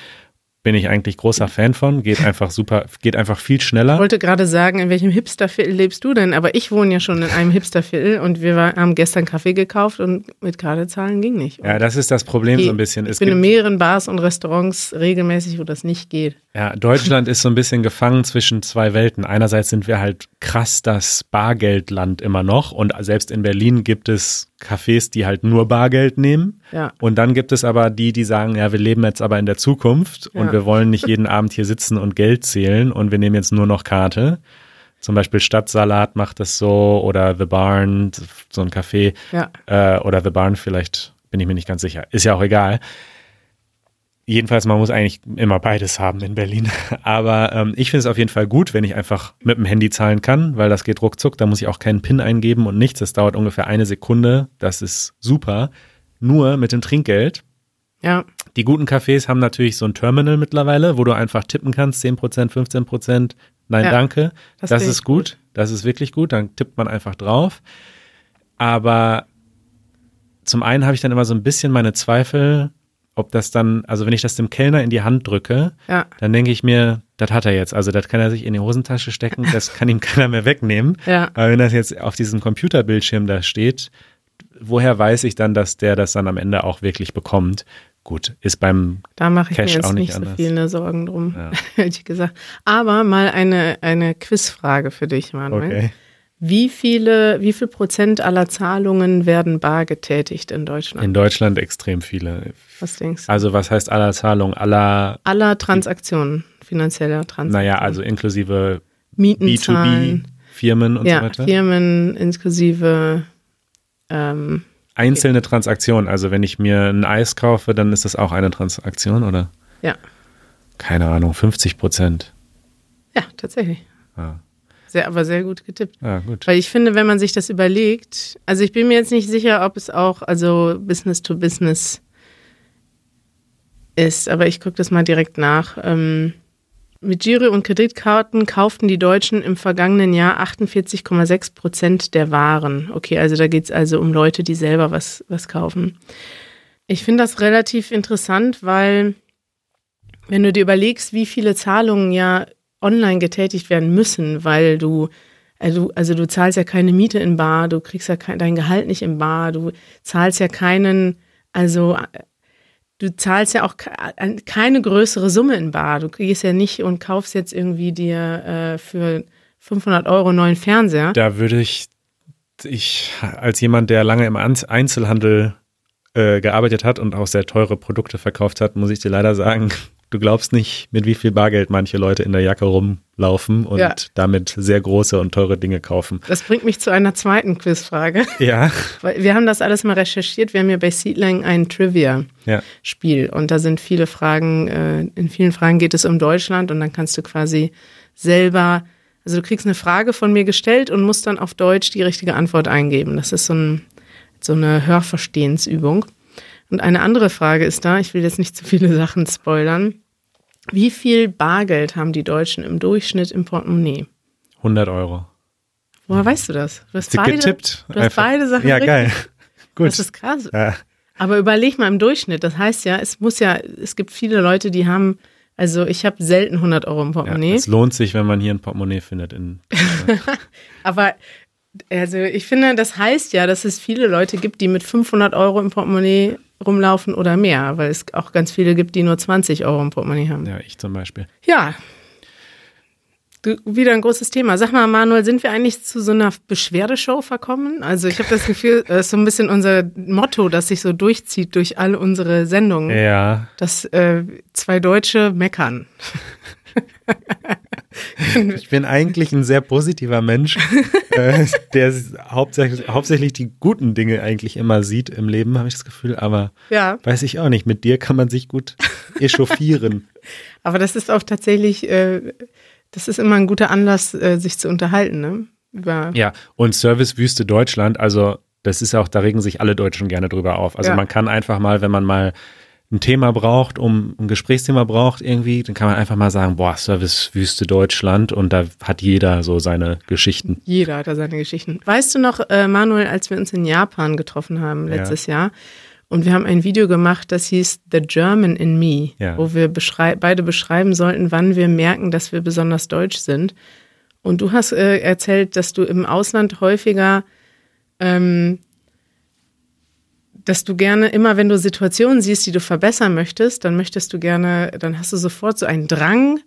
Bin ich eigentlich großer Fan von, geht einfach super, geht einfach viel Ich schneller. wollte gerade sagen, in welchem Hipsterviertel lebst du denn? Aber ich wohne ja schon in einem Hipsterviertel und wir war, haben gestern Kaffee gekauft und mit Karte zahlen ging nicht. Ja, das ist das Problem so ein bisschen. Ich Es bin in gibt, mehreren Bars und Restaurants regelmäßig, wo das nicht geht. ja, Deutschland ist so ein bisschen gefangen zwischen zwei Welten. Einerseits sind wir halt krass das Bargeldland immer noch und selbst in Berlin gibt es Cafés, die halt nur Bargeld nehmen. Ja. Und dann gibt es aber die, die sagen, ja, wir leben jetzt aber in der Zukunft und Ja. wir wollen nicht jeden Abend hier sitzen und Geld zählen und wir nehmen jetzt nur noch Karte. Zum Beispiel Stadtsalat macht das so oder The Barn, so ein Café Ja. äh, oder The Barn vielleicht, bin ich mir nicht ganz sicher. Ist ja auch egal. Jedenfalls, man muss eigentlich immer beides haben in Berlin. Aber ähm, ich finde es auf jeden Fall gut, wenn ich einfach mit dem Handy zahlen kann, weil das geht ruckzuck. Da muss ich auch keinen PIN eingeben und nichts. Das dauert ungefähr eine Sekunde. Das ist super. Nur mit dem Trinkgeld. Ja. Die guten Cafés haben natürlich so ein Terminal mittlerweile, wo du einfach tippen kannst, 10%, 15%, nein, Ja, danke. das Das, ist ich gut. Das ist wirklich gut. Dann tippt man einfach drauf. Aber zum einen habe ich dann immer so ein bisschen meine Zweifel, ob das dann, also wenn ich das dem Kellner in die Hand drücke, Ja. dann denke ich mir, das hat er jetzt. Also das kann er sich in die Hosentasche stecken, das kann ihm keiner mehr wegnehmen. Ja. Aber wenn das jetzt auf diesem Computerbildschirm da steht, woher weiß ich dann, dass der das dann am Ende auch wirklich bekommt? Gut, ist beim Da mache ich Cash mir auch jetzt nicht nicht so viele Sorgen drum, Ja. ehrlich gesagt. Aber mal eine, eine Quizfrage für dich, Manuel. Okay. Wie viele, wie viel Prozent aller Zahlungen werden bar getätigt in Deutschland? In Deutschland extrem viele. Was denkst du? Also was heißt aller Zahlung? Aller, Aller Transaktionen, finanzieller Transaktionen. naja, also inklusive Mieten B2B zahlen. Firmen und ja, so weiter. Firmen inklusive ähm, Einzelne Transaktionen. Also wenn ich mir ein Eis kaufe, dann ist das auch eine Transaktion, oder? ja, Keine Ahnung, 50 Prozent. ja, tatsächlich. Ah, Sehr, aber sehr gut getippt. ah, gut. Weil ich finde, wenn man sich das überlegt, also ich bin mir jetzt nicht sicher, ob es auch also Business to Business ist, aber ich gucke das mal direkt nach. Ähm, mit Giro und Kreditkarten kauften die Deutschen im vergangenen Jahr 48,6 Prozent der Waren. Okay, also da geht es also um Leute, die selber was, was kaufen. Ich finde das relativ interessant, weil wenn du dir überlegst, wie viele Zahlungen ja online getätigt werden müssen, weil du also, also du zahlst ja keine Miete in Bar, du kriegst ja kein, dein Gehalt nicht in Bar, du zahlst ja keinen, also du zahlst ja auch ke- keine größere Summe in Bar. Du gehst ja nicht und kaufst jetzt irgendwie dir äh, für 500 Euro einen neuen Fernseher. Da würde ich, ich als jemand, der lange im Einzelhandel äh, gearbeitet hat und auch sehr teure Produkte verkauft hat, muss ich dir leider sagen, du glaubst nicht, mit wie viel Bargeld manche Leute in der Jacke rumlaufen und Ja. damit sehr große und teure Dinge kaufen. Das bringt mich zu einer zweiten Quizfrage. Ja, wir haben das alles mal recherchiert. Wir haben ja bei Seedling ein Trivia-Spiel ja. und da sind viele Fragen, äh, in vielen Fragen geht es um Deutschland und dann kannst du quasi selber, also du kriegst eine Frage von mir gestellt und musst dann auf Deutsch die richtige Antwort eingeben. Das ist so, ein, so eine Hörverstehensübung. Und eine andere Frage ist da, ich will jetzt nicht zu viele Sachen spoilern. Wie viel Bargeld haben die Deutschen im Durchschnitt im Portemonnaie? 100 Euro. Woher weißt du das? Du hast Sie beide, getippt. Du hast Einfach. beide Sachen Ja, richtig. geil. Gut. Das ist krass. ja. Aber überleg mal im Durchschnitt. Das heißt ja, es muss ja, es gibt viele Leute, die haben, also ich habe selten 100 Euro im ja, Portemonnaie. es lohnt sich, wenn man hier ein Portemonnaie findet. In, aber also ich finde, das heißt ja, dass es viele Leute gibt, die mit 500 Euro im Portemonnaie rumlaufen oder mehr, weil es auch ganz viele gibt, die nur 20 Euro im Portemonnaie haben. ja, ich zum Beispiel. Ja. Du, wieder ein großes Thema. Sag mal, Manuel, sind wir eigentlich zu so einer Beschwerdeshow verkommen? Also ich habe das Gefühl, das ist so ein bisschen unser Motto, das sich so durchzieht durch all unsere Sendungen. Ja, dass äh, zwei Deutsche meckern. ich bin eigentlich ein sehr positiver Mensch, äh, der hauptsächlich, hauptsächlich die guten Dinge eigentlich immer sieht im Leben, habe ich das Gefühl. Aber Ja, weiß ich auch nicht. Mit dir kann man sich gut echauffieren. aber das ist auch tatsächlich, äh, das ist immer ein guter Anlass, äh, sich zu unterhalten, ne? Über, Ja, und Servicewüste Deutschland, also das ist auch, da regen sich alle Deutschen gerne drüber auf. Also Ja. man kann einfach mal, wenn man mal ein Thema braucht, um ein Gesprächsthema braucht irgendwie, dann kann man einfach mal sagen, boah, Servicewüste Deutschland und da hat jeder so seine Geschichten. Jeder hat da seine Geschichten. Weißt du noch, äh, Manuel, als wir uns in Japan getroffen haben letztes Jahr und wir haben ein Video gemacht, das hieß The German in Me, Ja. wo wir beschrei beide beschreiben sollten, wann wir merken, dass wir besonders deutsch sind. Und du hast äh, erzählt, dass du im Ausland häufiger, ähm, dass du gerne immer, wenn du Situationen siehst, die du verbessern möchtest, dann möchtest du gerne, dann hast du sofort so einen Drang,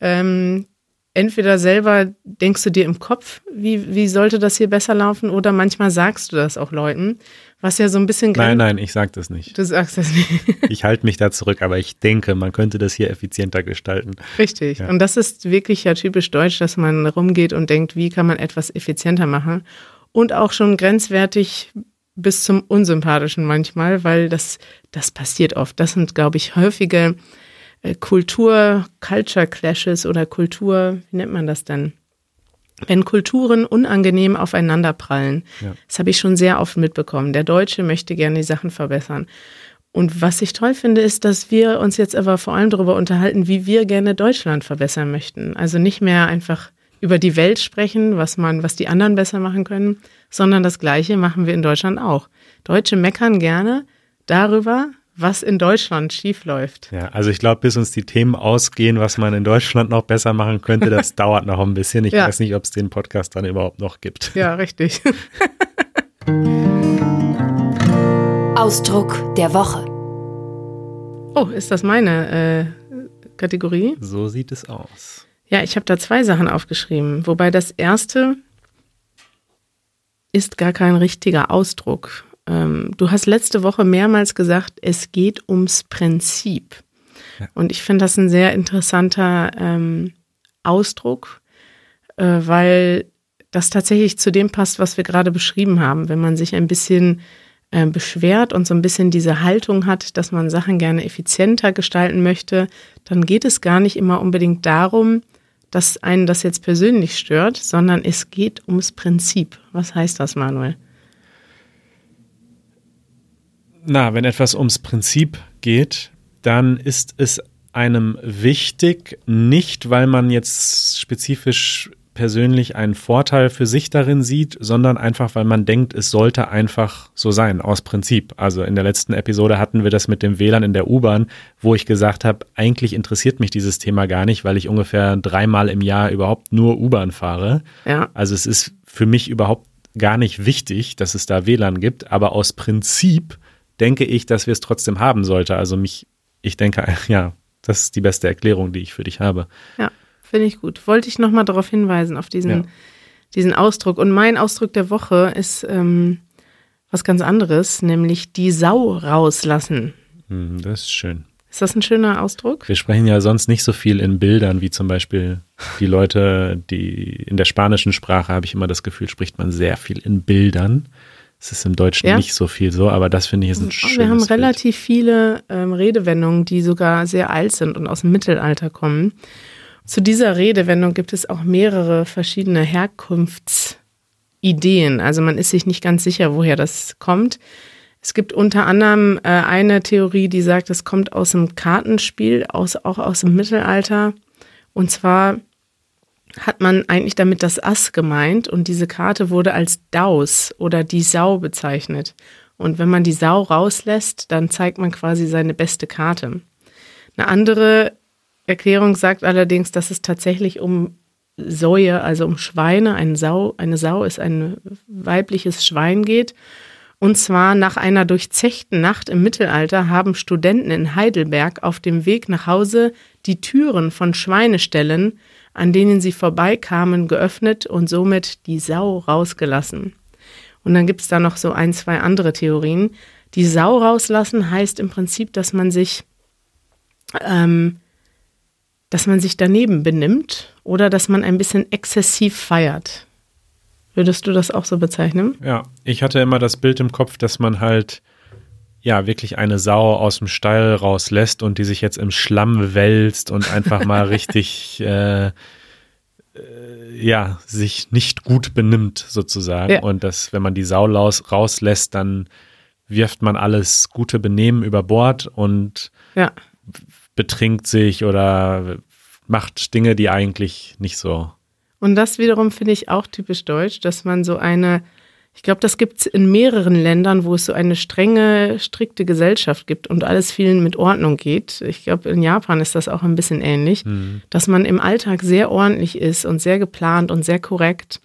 ähm, entweder selber denkst du dir im Kopf, wie, wie sollte das hier besser laufen, oder manchmal sagst du das auch Leuten, was ja so ein bisschen Nein, nein, ich sag das nicht. Du sagst das nicht. Ich halte mich da zurück, aber ich denke, man könnte das hier effizienter gestalten. Richtig. Ja. Und das ist wirklich ja typisch deutsch, dass man rumgeht und denkt, wie kann man etwas effizienter machen. Und auch schon grenzwertig bis zum Unsympathischen manchmal, weil das, das passiert oft. Das sind, glaube ich, häufige äh, Kultur, Culture Clashes oder Kultur, wie nennt man das denn? Wenn Kulturen unangenehm aufeinanderprallen. Ja. Das habe ich schon sehr oft mitbekommen. Der Deutsche möchte gerne die Sachen verbessern. Und was ich toll finde, ist, dass wir uns jetzt aber vor allem darüber unterhalten, wie wir gerne Deutschland verbessern möchten. Also nicht mehr einfach über die Welt sprechen, was man, was die anderen besser machen können, sondern das Gleiche machen wir in Deutschland auch. Deutsche meckern gerne darüber, was in Deutschland schiefläuft. Ja, also ich glaube, bis uns die Themen ausgehen, was man in Deutschland noch besser machen könnte, das dauert noch ein bisschen. Ich Ja. weiß nicht, ob es den Podcast dann überhaupt noch gibt. Ja, richtig. Ausdruck der Woche. Oh, ist das meine äh, Kategorie? So sieht es aus. Ja, ich habe da zwei Sachen aufgeschrieben. Wobei das erste ist gar kein richtiger Ausdruck. Ähm, du hast letzte Woche mehrmals gesagt, es geht ums Prinzip. Ja. Und ich finde das ein sehr interessanter ähm, Ausdruck, äh, weil das tatsächlich zu dem passt, was wir gerade beschrieben haben. Wenn man sich ein bisschen äh, beschwert und so ein bisschen diese Haltung hat, dass man Sachen gerne effizienter gestalten möchte, dann geht es gar nicht immer unbedingt darum, dass einen das jetzt persönlich stört, sondern es geht ums Prinzip. Was heißt das, Manuel? Na, wenn etwas ums Prinzip geht, dann ist es einem wichtig, nicht weil man jetzt spezifisch persönlich einen Vorteil für sich darin sieht, sondern einfach, weil man denkt, es sollte einfach so sein, aus Prinzip. Also in der letzten Episode hatten wir das mit dem WLAN in der U-Bahn, wo ich gesagt habe, eigentlich interessiert mich dieses Thema gar nicht, weil ich ungefähr dreimal im Jahr überhaupt nur U-Bahn fahre. Ja. Also es ist für mich überhaupt gar nicht wichtig, dass es da WLAN gibt, aber aus Prinzip denke ich, dass wir es trotzdem haben sollte. Also mich, ich denke, ja, das ist die beste Erklärung, die ich für dich habe. Ja. Finde ich gut. Wollte ich nochmal darauf hinweisen, auf diesen, ja. diesen Ausdruck. Und mein Ausdruck der Woche ist ähm, was ganz anderes, nämlich die Sau rauslassen. Hm, das ist schön. Ist das ein schöner Ausdruck? Wir sprechen ja sonst nicht so viel in Bildern, wie zum Beispiel die Leute, die in der spanischen Sprache, habe ich immer das Gefühl, spricht man sehr viel in Bildern. Es ist im Deutschen ja? nicht so viel so, aber das finde ich ist ein schönes Wir haben Bild. relativ viele ähm, Redewendungen, die sogar sehr alt sind und aus dem Mittelalter kommen. Zu dieser Redewendung gibt es auch mehrere verschiedene Herkunftsideen. Also man ist sich nicht ganz sicher, woher das kommt. Es gibt unter anderem äh, eine Theorie, die sagt, es kommt aus dem Kartenspiel, aus, auch aus dem Mittelalter. Und zwar hat man eigentlich damit das Ass gemeint und diese Karte wurde als Daus oder die Sau bezeichnet. Und wenn man die Sau rauslässt, dann zeigt man quasi seine beste Karte. Eine andere Erklärung sagt allerdings, dass es tatsächlich um Säue, also um Schweine, eine Sau, eine Sau ist ein weibliches Schwein geht. Und zwar nach einer durchzechten Nacht im Mittelalter haben Studenten in Heidelberg auf dem Weg nach Hause die Türen von Schweineställen, an denen sie vorbeikamen, geöffnet und somit die Sau rausgelassen. Und dann gibt es da noch so ein, zwei andere Theorien. Die Sau rauslassen heißt im Prinzip, dass man sich ähm, dass man sich daneben benimmt oder dass man ein bisschen exzessiv feiert. Würdest du das auch so bezeichnen? Ja, ich hatte immer das Bild im Kopf, dass man halt ja wirklich eine Sau aus dem Stall rauslässt und die sich jetzt im Schlamm wälzt und einfach mal richtig äh, äh, ja sich nicht gut benimmt sozusagen ja. und dass wenn man die Sau raus, rauslässt, dann wirft man alles gute Benehmen über Bord und ja betrinkt sich oder macht Dinge, die eigentlich nicht so. Und das wiederum finde ich auch typisch deutsch, dass man so eine, ich glaube, das gibt es in mehreren Ländern, wo es so eine strenge, strikte Gesellschaft gibt und alles vielen mit Ordnung geht. Ich glaube, in Japan ist das auch ein bisschen ähnlich, mhm. dass man im Alltag sehr ordentlich ist und sehr geplant und sehr korrekt.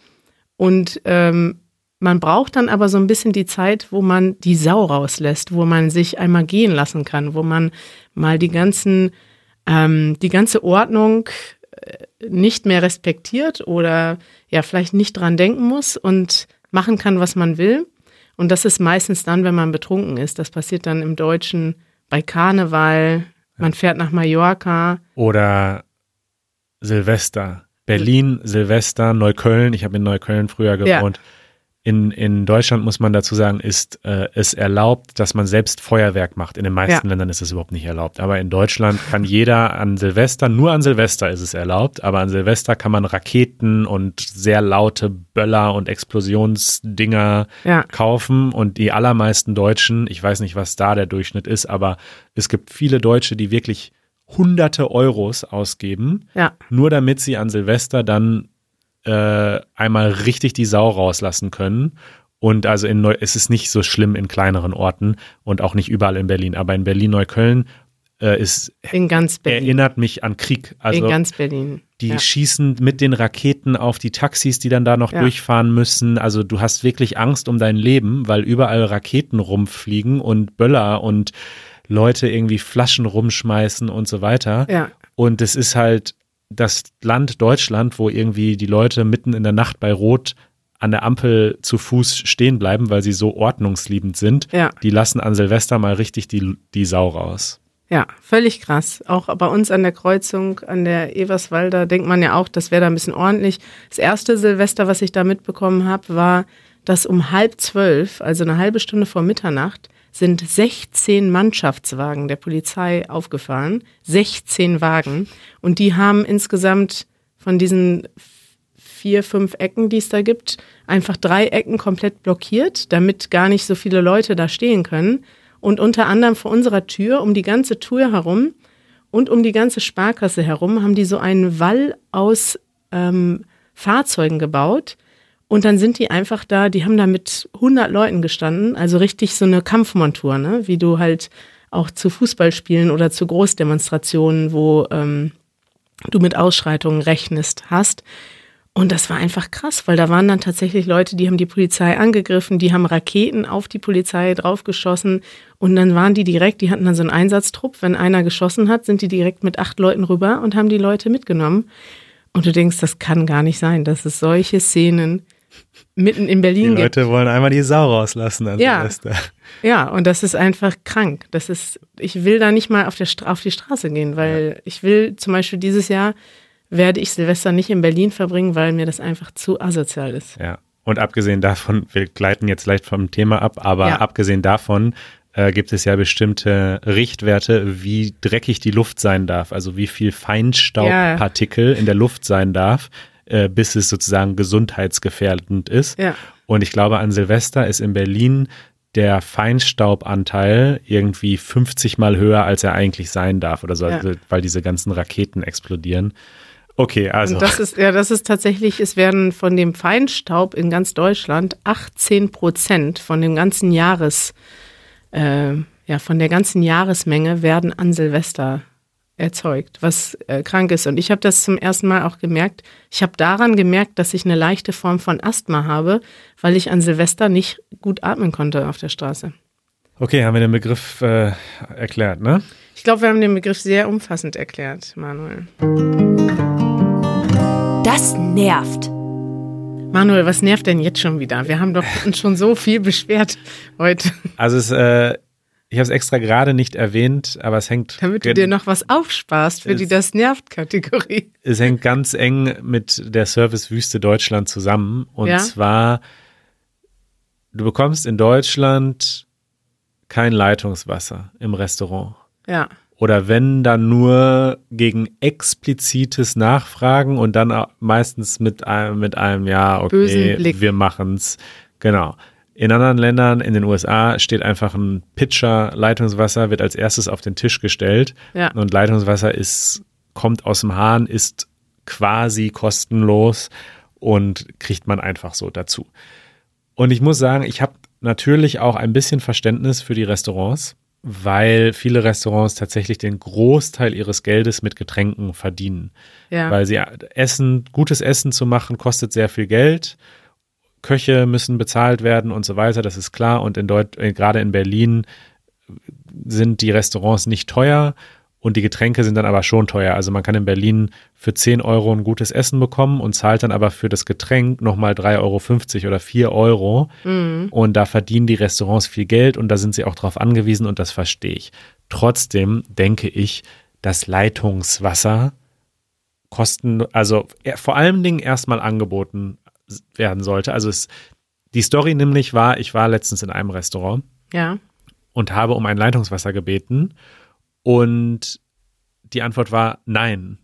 Und ähm, man braucht dann aber so ein bisschen die Zeit, wo man die Sau rauslässt, wo man sich einmal gehen lassen kann, wo man mal die ganzen, ähm, die ganze Ordnung äh, nicht mehr respektiert oder ja vielleicht nicht dran denken muss und machen kann, was man will. Und das ist meistens dann, wenn man betrunken ist. Das passiert dann im Deutschen bei Karneval. Man fährt nach Mallorca. Oder Silvester. Berlin, Silvester, Neukölln. Ich habe in Neukölln früher gewohnt. Ja. In, in Deutschland muss man dazu sagen, ist äh, es erlaubt, dass man selbst Feuerwerk macht. In den meisten ja. Ländern ist es überhaupt nicht erlaubt. Aber in Deutschland kann jeder an Silvester, nur an Silvester ist es erlaubt, aber an Silvester kann man Raketen und sehr laute Böller und Explosionsdinger ja. kaufen. Und die allermeisten Deutschen, ich weiß nicht, was da der Durchschnitt ist, aber es gibt viele Deutsche, die wirklich hunderte Euros ausgeben, ja. nur damit sie an Silvester dann äh, einmal richtig die Sau rauslassen können. Und also in Neu es ist nicht so schlimm in kleineren Orten und auch nicht überall in Berlin, aber in Berlin-Neukölln äh, ist in ganz Berlin. erinnert mich an Krieg. Also in ganz Berlin. Die ja. schießen mit den Raketen auf die Taxis, die dann da noch ja. durchfahren müssen. Also du hast wirklich Angst um dein Leben, weil überall Raketen rumfliegen und Böller und Leute irgendwie Flaschen rumschmeißen und so weiter. Ja. Und es ist halt das Land Deutschland, wo irgendwie die Leute mitten in der Nacht bei Rot an der Ampel zu Fuß stehen bleiben, weil sie so ordnungsliebend sind, ja. die lassen an Silvester mal richtig die, die Sau raus. Ja, völlig krass. Auch bei uns an der Kreuzung, an der Everswalder, denkt man ja auch, das wäre da ein bisschen ordentlich. Das erste Silvester, was ich da mitbekommen habe, war, dass um halb zwölf, also eine halbe Stunde vor Mitternacht, sind 16 Mannschaftswagen der Polizei aufgefahren. 16 Wagen. Und die haben insgesamt von diesen vier, fünf Ecken, die es da gibt, einfach drei Ecken komplett blockiert, damit gar nicht so viele Leute da stehen können und unter anderem vor unserer Tür, um die ganze Tour herum und um die ganze Sparkasse herum, haben die so einen Wall aus ähm, Fahrzeugen gebaut. Und dann sind die einfach da, die haben da mit 100 Leuten gestanden, also richtig so eine Kampfmontur, ne? wie du halt auch zu Fußballspielen oder zu Großdemonstrationen, wo ähm, du mit Ausschreitungen rechnest, hast. Und das war einfach krass, weil da waren dann tatsächlich Leute, die haben die Polizei angegriffen, die haben Raketen auf die Polizei draufgeschossen und dann waren die direkt, die hatten dann so einen Einsatztrupp, wenn einer geschossen hat, sind die direkt mit acht Leuten rüber und haben die Leute mitgenommen. Und du denkst, das kann gar nicht sein, dass es solche Szenen mitten in Berlin gibt. Die Leute gibt. wollen einmal die Sau rauslassen an ja. Silvester. Ja, und das ist einfach krank. Das ist, ich will da nicht mal auf, der, auf die Straße gehen, weil ja. ich will zum Beispiel dieses Jahr werde ich Silvester nicht in Berlin verbringen, weil mir das einfach zu asozial ist. Ja. Und abgesehen davon, wir gleiten jetzt leicht vom Thema ab, aber ja. abgesehen davon äh, gibt es ja bestimmte Richtwerte, wie dreckig die Luft sein darf, also wie viel Feinstaubpartikel ja. in der Luft sein darf, äh, bis es sozusagen gesundheitsgefährdend ist. Ja. Und ich glaube, an Silvester ist in Berlin der Feinstaubanteil irgendwie 50 mal höher, als er eigentlich sein darf oder so, ja. also, weil diese ganzen Raketen explodieren. Okay, also. Und das ist, ja, das ist tatsächlich, es werden von dem Feinstaub in ganz Deutschland 18 Prozent von dem ganzen Jahres, äh, ja, von der ganzen Jahresmenge werden an Silvester erzeugt, was äh, krank ist. Und ich habe das zum ersten Mal auch gemerkt. Ich habe daran gemerkt, dass ich eine leichte Form von Asthma habe, weil ich an Silvester nicht gut atmen konnte auf der Straße. Okay, haben wir den Begriff äh, erklärt, ne? Ich glaube, wir haben den Begriff sehr umfassend erklärt, Manuel. Das nervt. Manuel, was nervt denn jetzt schon wieder? Wir haben doch uns schon so viel beschwert heute. Also es, äh, ich habe es extra gerade nicht erwähnt, aber es hängt. Damit du dir noch was aufsparst für die Das nervt-Kategorie. Es hängt ganz eng mit der Servicewüste Deutschland zusammen. Und ja? zwar, du bekommst in Deutschland kein Leitungswasser im Restaurant. Ja. Oder wenn dann nur gegen explizites Nachfragen und dann meistens mit einem, mit einem Ja, okay, wir machen's. Genau. In anderen Ländern, in den USA, steht einfach ein Pitcher Leitungswasser, wird als erstes auf den Tisch gestellt. Ja. Und Leitungswasser ist, kommt aus dem Hahn, ist quasi kostenlos und kriegt man einfach so dazu. Und ich muss sagen, ich habe natürlich auch ein bisschen Verständnis für die Restaurants weil viele Restaurants tatsächlich den Großteil ihres Geldes mit Getränken verdienen. Ja. Weil sie Essen, gutes Essen zu machen, kostet sehr viel Geld. Köche müssen bezahlt werden und so weiter, das ist klar. Und in Deut äh, gerade in Berlin sind die Restaurants nicht teuer und die Getränke sind dann aber schon teuer. Also man kann in Berlin für 10 Euro ein gutes Essen bekommen und zahlt dann aber für das Getränk nochmal 3,50 Euro oder 4 Euro. Mhm. Und da verdienen die Restaurants viel Geld und da sind sie auch drauf angewiesen und das verstehe ich. Trotzdem denke ich, dass Leitungswasser kosten, also vor allen Dingen erstmal angeboten werden sollte. Also es, die Story nämlich war, ich war letztens in einem Restaurant. Ja. Und habe um ein Leitungswasser gebeten und die Antwort war nein.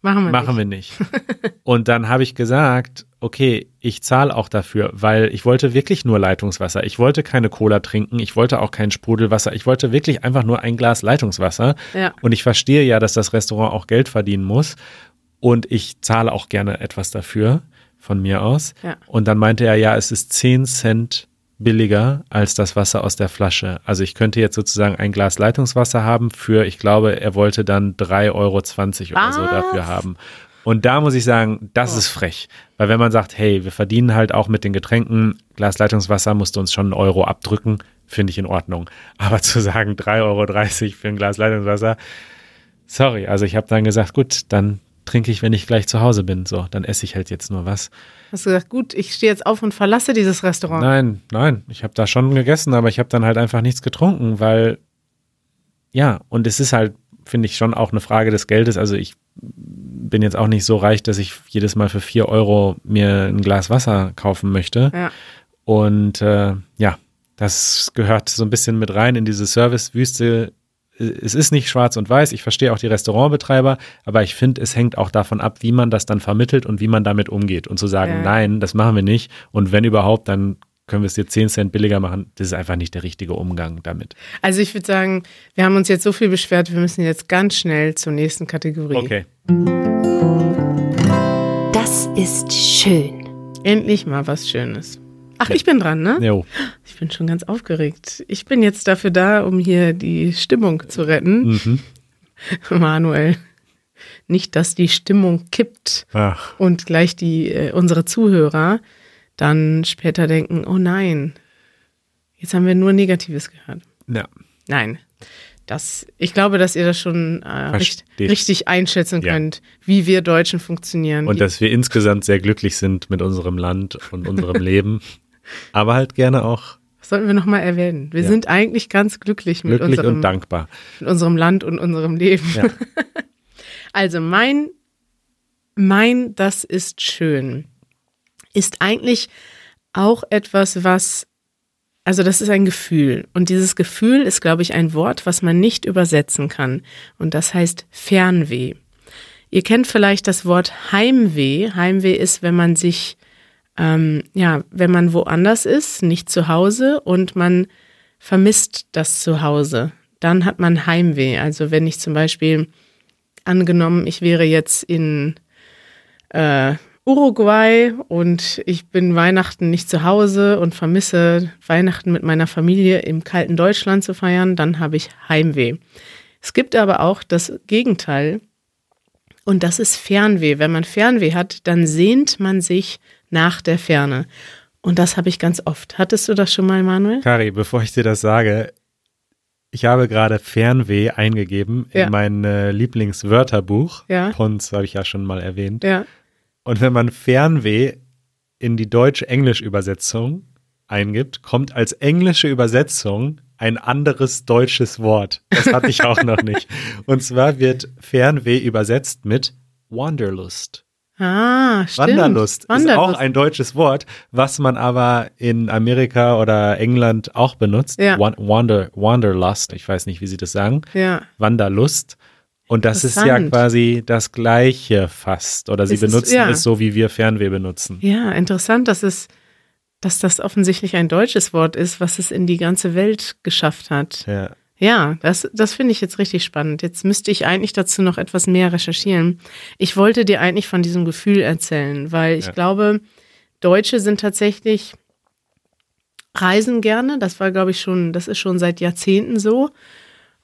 Machen wir Machen nicht. wir nicht. und dann habe ich gesagt, okay, ich zahle auch dafür, weil ich wollte wirklich nur Leitungswasser. Ich wollte keine Cola trinken, ich wollte auch kein Sprudelwasser. Ich wollte wirklich einfach nur ein Glas Leitungswasser. Ja. Und ich verstehe ja, dass das Restaurant auch Geld verdienen muss. Und ich zahle auch gerne etwas dafür von mir aus. Ja. Und dann meinte er, ja, es ist 10 Cent billiger als das Wasser aus der Flasche. Also ich könnte jetzt sozusagen ein Glas Leitungswasser haben für, ich glaube, er wollte dann 3,20 Euro oder so dafür haben. Und da muss ich sagen, das oh. ist frech. Weil wenn man sagt, hey, wir verdienen halt auch mit den Getränken, Glas Leitungswasser musst du uns schon einen Euro abdrücken, finde ich in Ordnung. Aber zu sagen 3,30 Euro für ein Glas Leitungswasser, sorry. Also ich habe dann gesagt, gut, dann trinke ich, wenn ich gleich zu Hause bin. So, dann esse ich halt jetzt nur was. Hast du gesagt, gut, ich stehe jetzt auf und verlasse dieses Restaurant? Nein, nein, ich habe da schon gegessen, aber ich habe dann halt einfach nichts getrunken, weil ja, und es ist halt, finde ich, schon auch eine Frage des Geldes. Also ich bin jetzt auch nicht so reich, dass ich jedes Mal für vier Euro mir ein Glas Wasser kaufen möchte. Ja. Und äh, ja, das gehört so ein bisschen mit rein in diese Servicewüste. Es ist nicht schwarz und weiß. Ich verstehe auch die Restaurantbetreiber, aber ich finde, es hängt auch davon ab, wie man das dann vermittelt und wie man damit umgeht. Und zu sagen, Ja. nein, das machen wir nicht. Und wenn überhaupt, dann können wir es dir 10 Cent billiger machen. Das ist einfach nicht der richtige Umgang damit. Also ich würde sagen, wir haben uns jetzt so viel beschwert, wir müssen jetzt ganz schnell zur nächsten Kategorie. Okay. Das ist schön. Endlich mal was Schönes. Ach, ich bin dran, ne? Jo. Ich bin schon ganz aufgeregt. Ich bin jetzt dafür da, um hier die Stimmung zu retten. Mhm. Manuel. Nicht, dass die Stimmung kippt Ach, und gleich die äh, unsere Zuhörer dann später denken, oh nein, jetzt haben wir nur Negatives gehört. ja. Nein. Das, ich glaube, dass ihr das schon äh, richt, Versteht. richtig einschätzen Ja. könnt, wie wir Deutschen funktionieren. Und dass wir insgesamt sehr glücklich sind mit unserem Land und unserem Leben. Aber halt gerne auch das sollten wir nochmal erwähnen. Wir Ja. sind eigentlich ganz glücklich mit, glücklich unserem, und dankbar. mit unserem Land und unserem Leben. Ja. Also mein, mein, das ist schön, ist eigentlich auch etwas, was, also das ist ein Gefühl. Und dieses Gefühl ist, glaube ich, ein Wort, was man nicht übersetzen kann. Und das heißt Fernweh. Ihr kennt vielleicht das Wort Heimweh. Heimweh ist, wenn man sich, ähm, ja, wenn man woanders ist, nicht zu Hause und man vermisst das Zuhause. Dann hat man Heimweh. Also wenn ich zum Beispiel angenommen, ich wäre jetzt in äh, Uruguay und ich bin Weihnachten nicht zu Hause und vermisse Weihnachten mit meiner Familie im kalten Deutschland zu feiern, dann habe ich Heimweh. Es gibt aber auch das Gegenteil und das ist Fernweh. Wenn man Fernweh hat, dann sehnt man sich nach der Ferne. Und das habe ich ganz oft. Hattest du das schon mal, Manuel? Kari, bevor ich dir das sage, ich habe gerade Fernweh eingegeben Ja. in mein äh, Lieblingswörterbuch. Ja. Pons habe ich ja schon mal erwähnt. Ja. Und wenn man Fernweh in die deutsch-englisch-Übersetzung eingibt, kommt als englische Übersetzung ein anderes deutsches Wort. Das hatte ich auch noch nicht. Und zwar wird Fernweh übersetzt mit Wanderlust. Ah, stimmt. Wanderlust, Wanderlust. ist auch ein deutsches Wort, was man aber in Amerika oder England auch benutzt. Ja. Wan- Wander, Wanderlust, ich weiß nicht, wie sie das sagen. Ja. Wanderlust. Und das ist ja quasi das Gleiche fast. Oder sie Es ist- benutzen ja. es so, wie wir Fernweh benutzen. Ja, interessant, dass es, dass das offensichtlich ein deutsches Wort ist, was es in die ganze Welt geschafft hat. Ja. Ja, das, das finde ich jetzt richtig spannend. Jetzt müsste ich eigentlich dazu noch etwas mehr recherchieren. Ich wollte dir eigentlich von diesem Gefühl erzählen, weil ich Ja. glaube, Deutsche sind tatsächlich reisen gerne. Das war, glaube ich, schon, das ist schon seit Jahrzehnten so.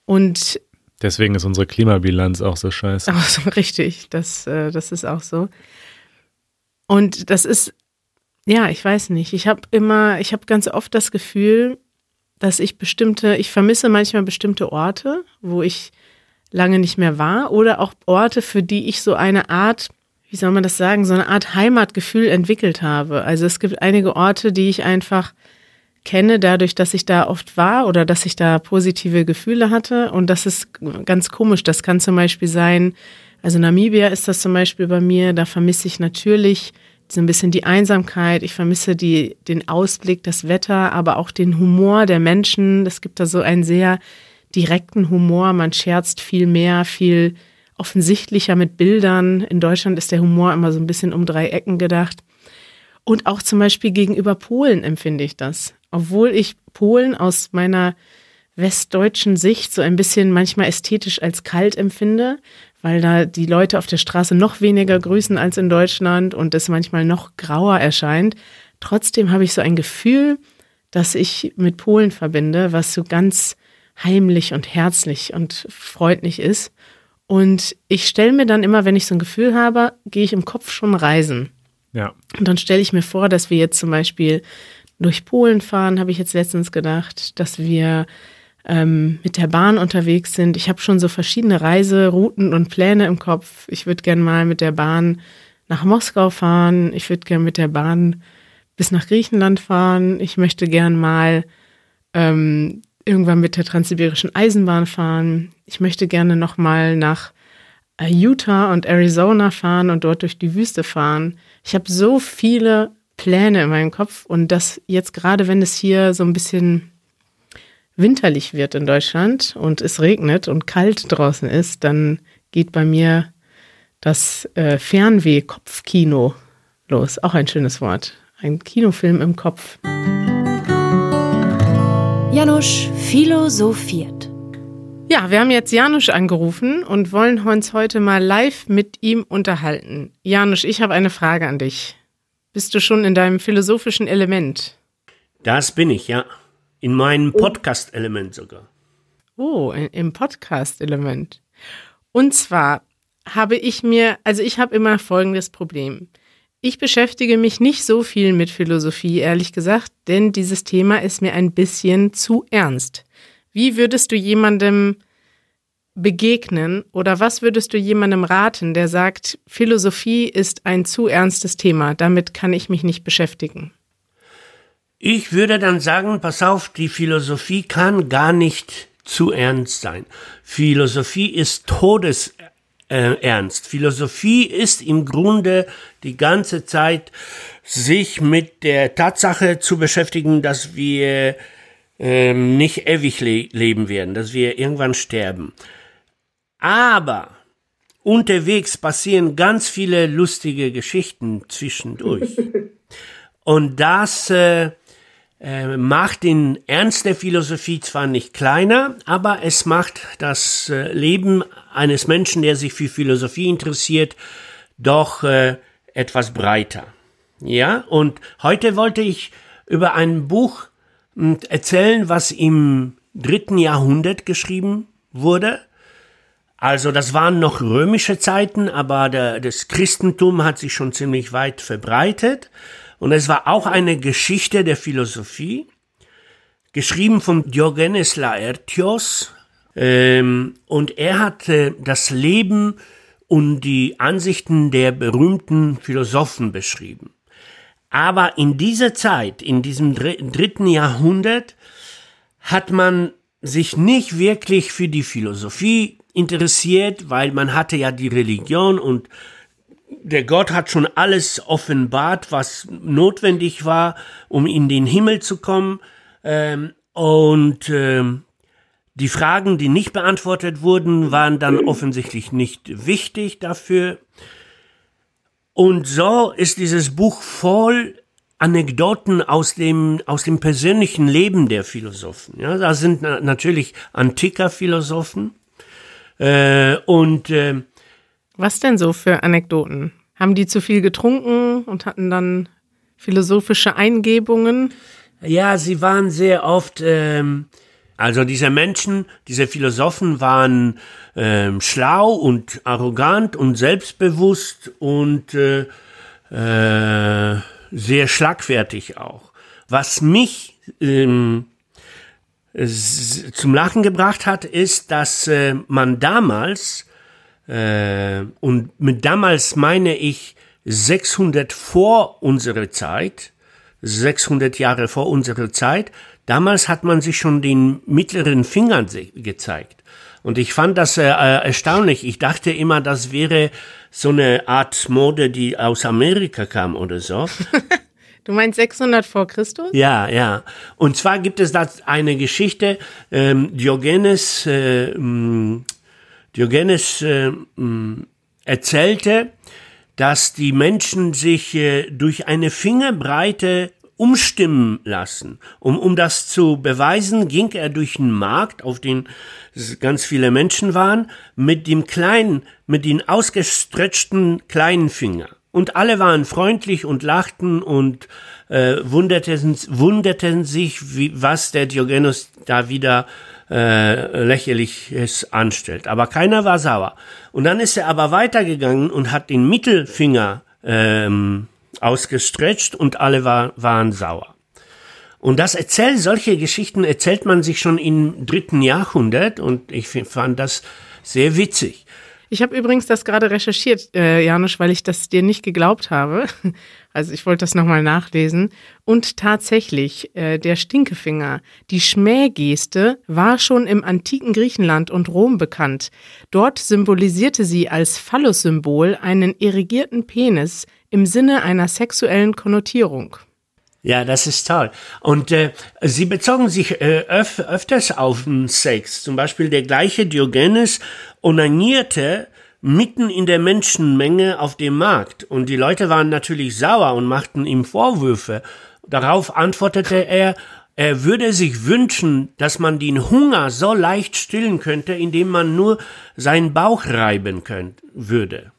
Und Deswegen ist unsere Klimabilanz auch so scheiße. Auch so richtig, das, äh, das ist auch so. Und das ist, ja, ich weiß nicht. Ich habe immer, ich habe ganz oft das Gefühl, dass ich bestimmte, ich vermisse manchmal bestimmte Orte, wo ich lange nicht mehr war, oder auch Orte, für die ich so eine Art, wie soll man das sagen, so eine Art Heimatgefühl entwickelt habe. Also es gibt einige Orte, die ich einfach kenne, dadurch, dass ich da oft war oder dass ich da positive Gefühle hatte. Und das ist ganz komisch. Das kann zum Beispiel sein, also Namibia ist das zum Beispiel bei mir, da vermisse ich natürlich so ein bisschen die Einsamkeit, ich vermisse die, den Ausblick, das Wetter, aber auch den Humor der Menschen. Es gibt da so einen sehr direkten Humor, man scherzt viel mehr, viel offensichtlicher mit Bildern. In Deutschland ist der Humor immer so ein bisschen um drei Ecken gedacht. Und auch zum Beispiel gegenüber Polen empfinde ich das. Obwohl ich Polen aus meiner westdeutschen Sicht so ein bisschen manchmal ästhetisch als kalt empfinde, weil da die Leute auf der Straße noch weniger grüßen als in Deutschland und es manchmal noch grauer erscheint. Trotzdem habe ich so ein Gefühl, das ich mit Polen verbinde, was so ganz heimlich und herzlich und freundlich ist. Und ich stelle mir dann immer, wenn ich so ein Gefühl habe, gehe ich im Kopf schon reisen. Ja. Und dann stelle ich mir vor, dass wir jetzt zum Beispiel durch Polen fahren, habe ich jetzt letztens gedacht, dass wir ähm, mit der Bahn unterwegs sind. Ich habe schon so verschiedene Reiserouten und Pläne im Kopf. Ich würde gern mal mit der Bahn nach Moskau fahren. Ich würde gern mit der Bahn bis nach Griechenland fahren. Ich möchte gern mal ähm, irgendwann mit der transsibirischen Eisenbahn fahren. Ich möchte gerne nochmal nach äh, Utah und Arizona fahren und dort durch die Wüste fahren. Ich habe so viele Pläne in meinem Kopf und das jetzt gerade, wenn es hier so ein bisschen winterlich wird in Deutschland und es regnet und kalt draußen ist, dann geht bei mir das äh, Fernweh-Kopfkino los. Auch ein schönes Wort. Ein Kinofilm im Kopf. Janusz philosophiert. Ja, wir haben jetzt Janusz angerufen und wollen uns heute mal live mit ihm unterhalten. Janusz, ich habe eine Frage an dich. Bist du schon in deinem philosophischen Element? Das bin ich, ja. In meinem Podcast-Element sogar. Oh, im Podcast-Element. Und zwar habe ich mir, also ich habe immer folgendes Problem. Ich beschäftige mich nicht so viel mit Philosophie, ehrlich gesagt, denn dieses Thema ist mir ein bisschen zu ernst. Wie würdest du jemandem begegnen oder was würdest du jemandem raten, der sagt, Philosophie ist ein zu ernstes Thema, damit kann ich mich nicht beschäftigen? Ich würde dann sagen, pass auf, die Philosophie kann gar nicht zu ernst sein. Philosophie ist Todes äh. Philosophie ist im Grunde die ganze Zeit sich mit der Tatsache zu beschäftigen, dass wir äh, nicht ewig le leben werden, dass wir irgendwann sterben. Aber unterwegs passieren ganz viele lustige Geschichten zwischendurch. Und das äh, äh, macht den Ernst der Philosophie zwar nicht kleiner, aber es macht das äh, Leben eines Menschen, der sich für Philosophie interessiert, doch äh, etwas breiter. Ja, und heute wollte ich über ein Buch hm, erzählen, was im dritten Jahrhundert geschrieben wurde. Also das waren noch römische Zeiten, aber der, das Christentum hat sich schon ziemlich weit verbreitet. Und es war auch eine Geschichte der Philosophie, geschrieben von Diogenes Laertios. Ähm, und er hatte das Leben und die Ansichten der berühmten Philosophen beschrieben. Aber in dieser Zeit, in diesem dritten Jahrhundert, hat man sich nicht wirklich für die Philosophie interessiert, weil man hatte ja die Religion und der Gott hat schon alles offenbart, was notwendig war, um in den Himmel zu kommen. Ähm, und ähm, die Fragen, die nicht beantwortet wurden, waren dann offensichtlich nicht wichtig dafür. Und so ist dieses Buch voll Anekdoten aus dem, aus dem persönlichen Leben der Philosophen. Ja, da sind na natürlich antiker Philosophen. Äh, und äh, was denn so für Anekdoten? Haben die zu viel getrunken und hatten dann philosophische Eingebungen? Ja, sie waren sehr oft, ähm, also diese Menschen, diese Philosophen waren ähm, schlau und arrogant und selbstbewusst und äh, äh, sehr schlagfertig auch. Was mich ähm, zum Lachen gebracht hat, ist, dass äh, man damals äh, und mit damals meine ich 600 vor unserer Zeit, 600 Jahre vor unserer Zeit. Damals hat man sich schon den mittleren Fingern gezeigt. Und ich fand das äh, erstaunlich. Ich dachte immer, das wäre so eine Art Mode, die aus Amerika kam oder so. Du meinst 600 vor Christus? Ja, ja. Und zwar gibt es da eine Geschichte, ähm, Diogenes, äh, Diogenes äh, erzählte, dass die Menschen sich äh, durch eine Fingerbreite umstimmen lassen. Um, um das zu beweisen, ging er durch den Markt, auf den ganz viele Menschen waren, mit dem kleinen, mit den ausgestretchten kleinen Finger. Und alle waren freundlich und lachten und äh, wunderten, wunderten sich, wie, was der Diogenes da wieder äh, lächerliches anstellt. Aber keiner war sauer. Und dann ist er aber weitergegangen und hat den Mittelfinger ähm, ausgestretcht und alle war, waren sauer. Und das erzählt, solche Geschichten erzählt man sich schon im dritten Jahrhundert und ich fand das sehr witzig. Ich habe übrigens das gerade recherchiert, äh, Janusz, weil ich das dir nicht geglaubt habe. Also ich wollte das nochmal nachlesen. Und tatsächlich, äh, der Stinkefinger, die Schmähgeste, war schon im antiken Griechenland und Rom bekannt. Dort symbolisierte sie als Phallus-Symbol einen irrigierten Penis im Sinne einer sexuellen Konnotierung. Ja, das ist toll. Und äh, sie bezogen sich äh, öf öfters auf den Sex. Zum Beispiel der gleiche Diogenes onanierte mitten in der Menschenmenge auf dem Markt. Und die Leute waren natürlich sauer und machten ihm Vorwürfe. Darauf antwortete er, er würde sich wünschen, dass man den Hunger so leicht stillen könnte, indem man nur seinen Bauch reiben könnte, würde.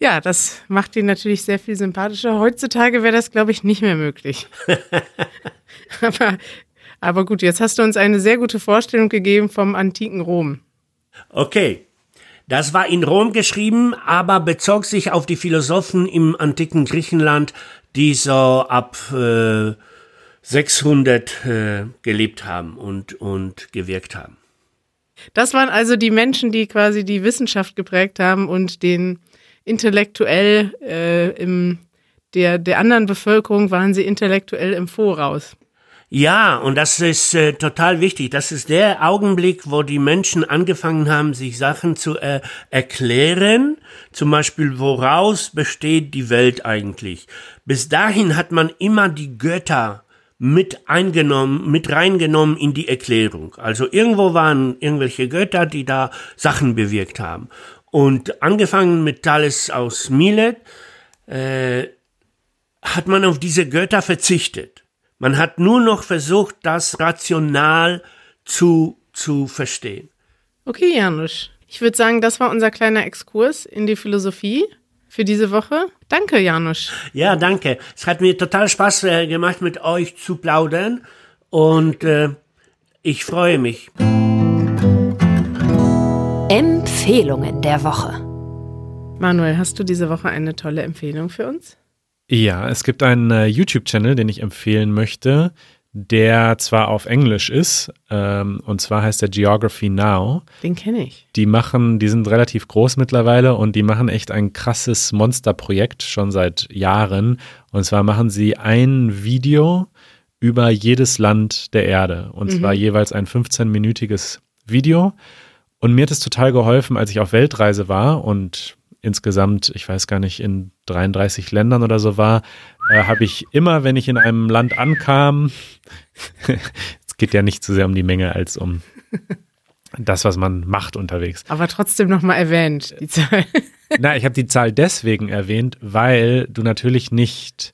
Ja, das macht ihn natürlich sehr viel sympathischer. Heutzutage wäre das, glaube ich, nicht mehr möglich. aber, aber gut, jetzt hast du uns eine sehr gute Vorstellung gegeben vom antiken Rom. Okay. Das war in Rom geschrieben, aber bezog sich auf die Philosophen im antiken Griechenland, die so ab äh, 600 äh, gelebt haben und, und gewirkt haben. Das waren also die Menschen, die quasi die Wissenschaft geprägt haben und den intellektuell äh, im der, der anderen Bevölkerung waren sie intellektuell im Voraus. Ja, und das ist äh, total wichtig. Das ist der Augenblick, wo die Menschen angefangen haben, sich Sachen zu äh, erklären. Zum Beispiel, woraus besteht die Welt eigentlich? Bis dahin hat man immer die Götter mit eingenommen, mit reingenommen in die Erklärung. Also irgendwo waren irgendwelche Götter, die da Sachen bewirkt haben. Und angefangen mit Thales aus Milet äh, hat man auf diese Götter verzichtet. Man hat nur noch versucht, das rational zu, zu verstehen. Okay, Janusz. Ich würde sagen, das war unser kleiner Exkurs in die Philosophie für diese Woche. Danke, Janusz. Ja, danke. Es hat mir total Spaß äh, gemacht, mit euch zu plaudern und äh, ich freue mich. Empfehlungen der Woche. Manuel, hast du diese Woche eine tolle Empfehlung für uns? Ja, es gibt einen äh, YouTube-Channel, den ich empfehlen möchte, der zwar auf Englisch ist, ähm, und zwar heißt der Geography Now. Den kenne ich. Die machen, die sind relativ groß mittlerweile und die machen echt ein krasses Monsterprojekt schon seit Jahren. Und zwar machen sie ein Video über jedes Land der Erde. Und mhm. zwar jeweils ein 15-minütiges Video. Und mir hat es total geholfen, als ich auf Weltreise war und insgesamt, ich weiß gar nicht, in 33 Ländern oder so war, äh, habe ich immer, wenn ich in einem Land ankam, es geht ja nicht so sehr um die Menge als um das, was man macht unterwegs. Aber trotzdem nochmal erwähnt, die Zahl. Na, ich habe die Zahl deswegen erwähnt, weil du natürlich nicht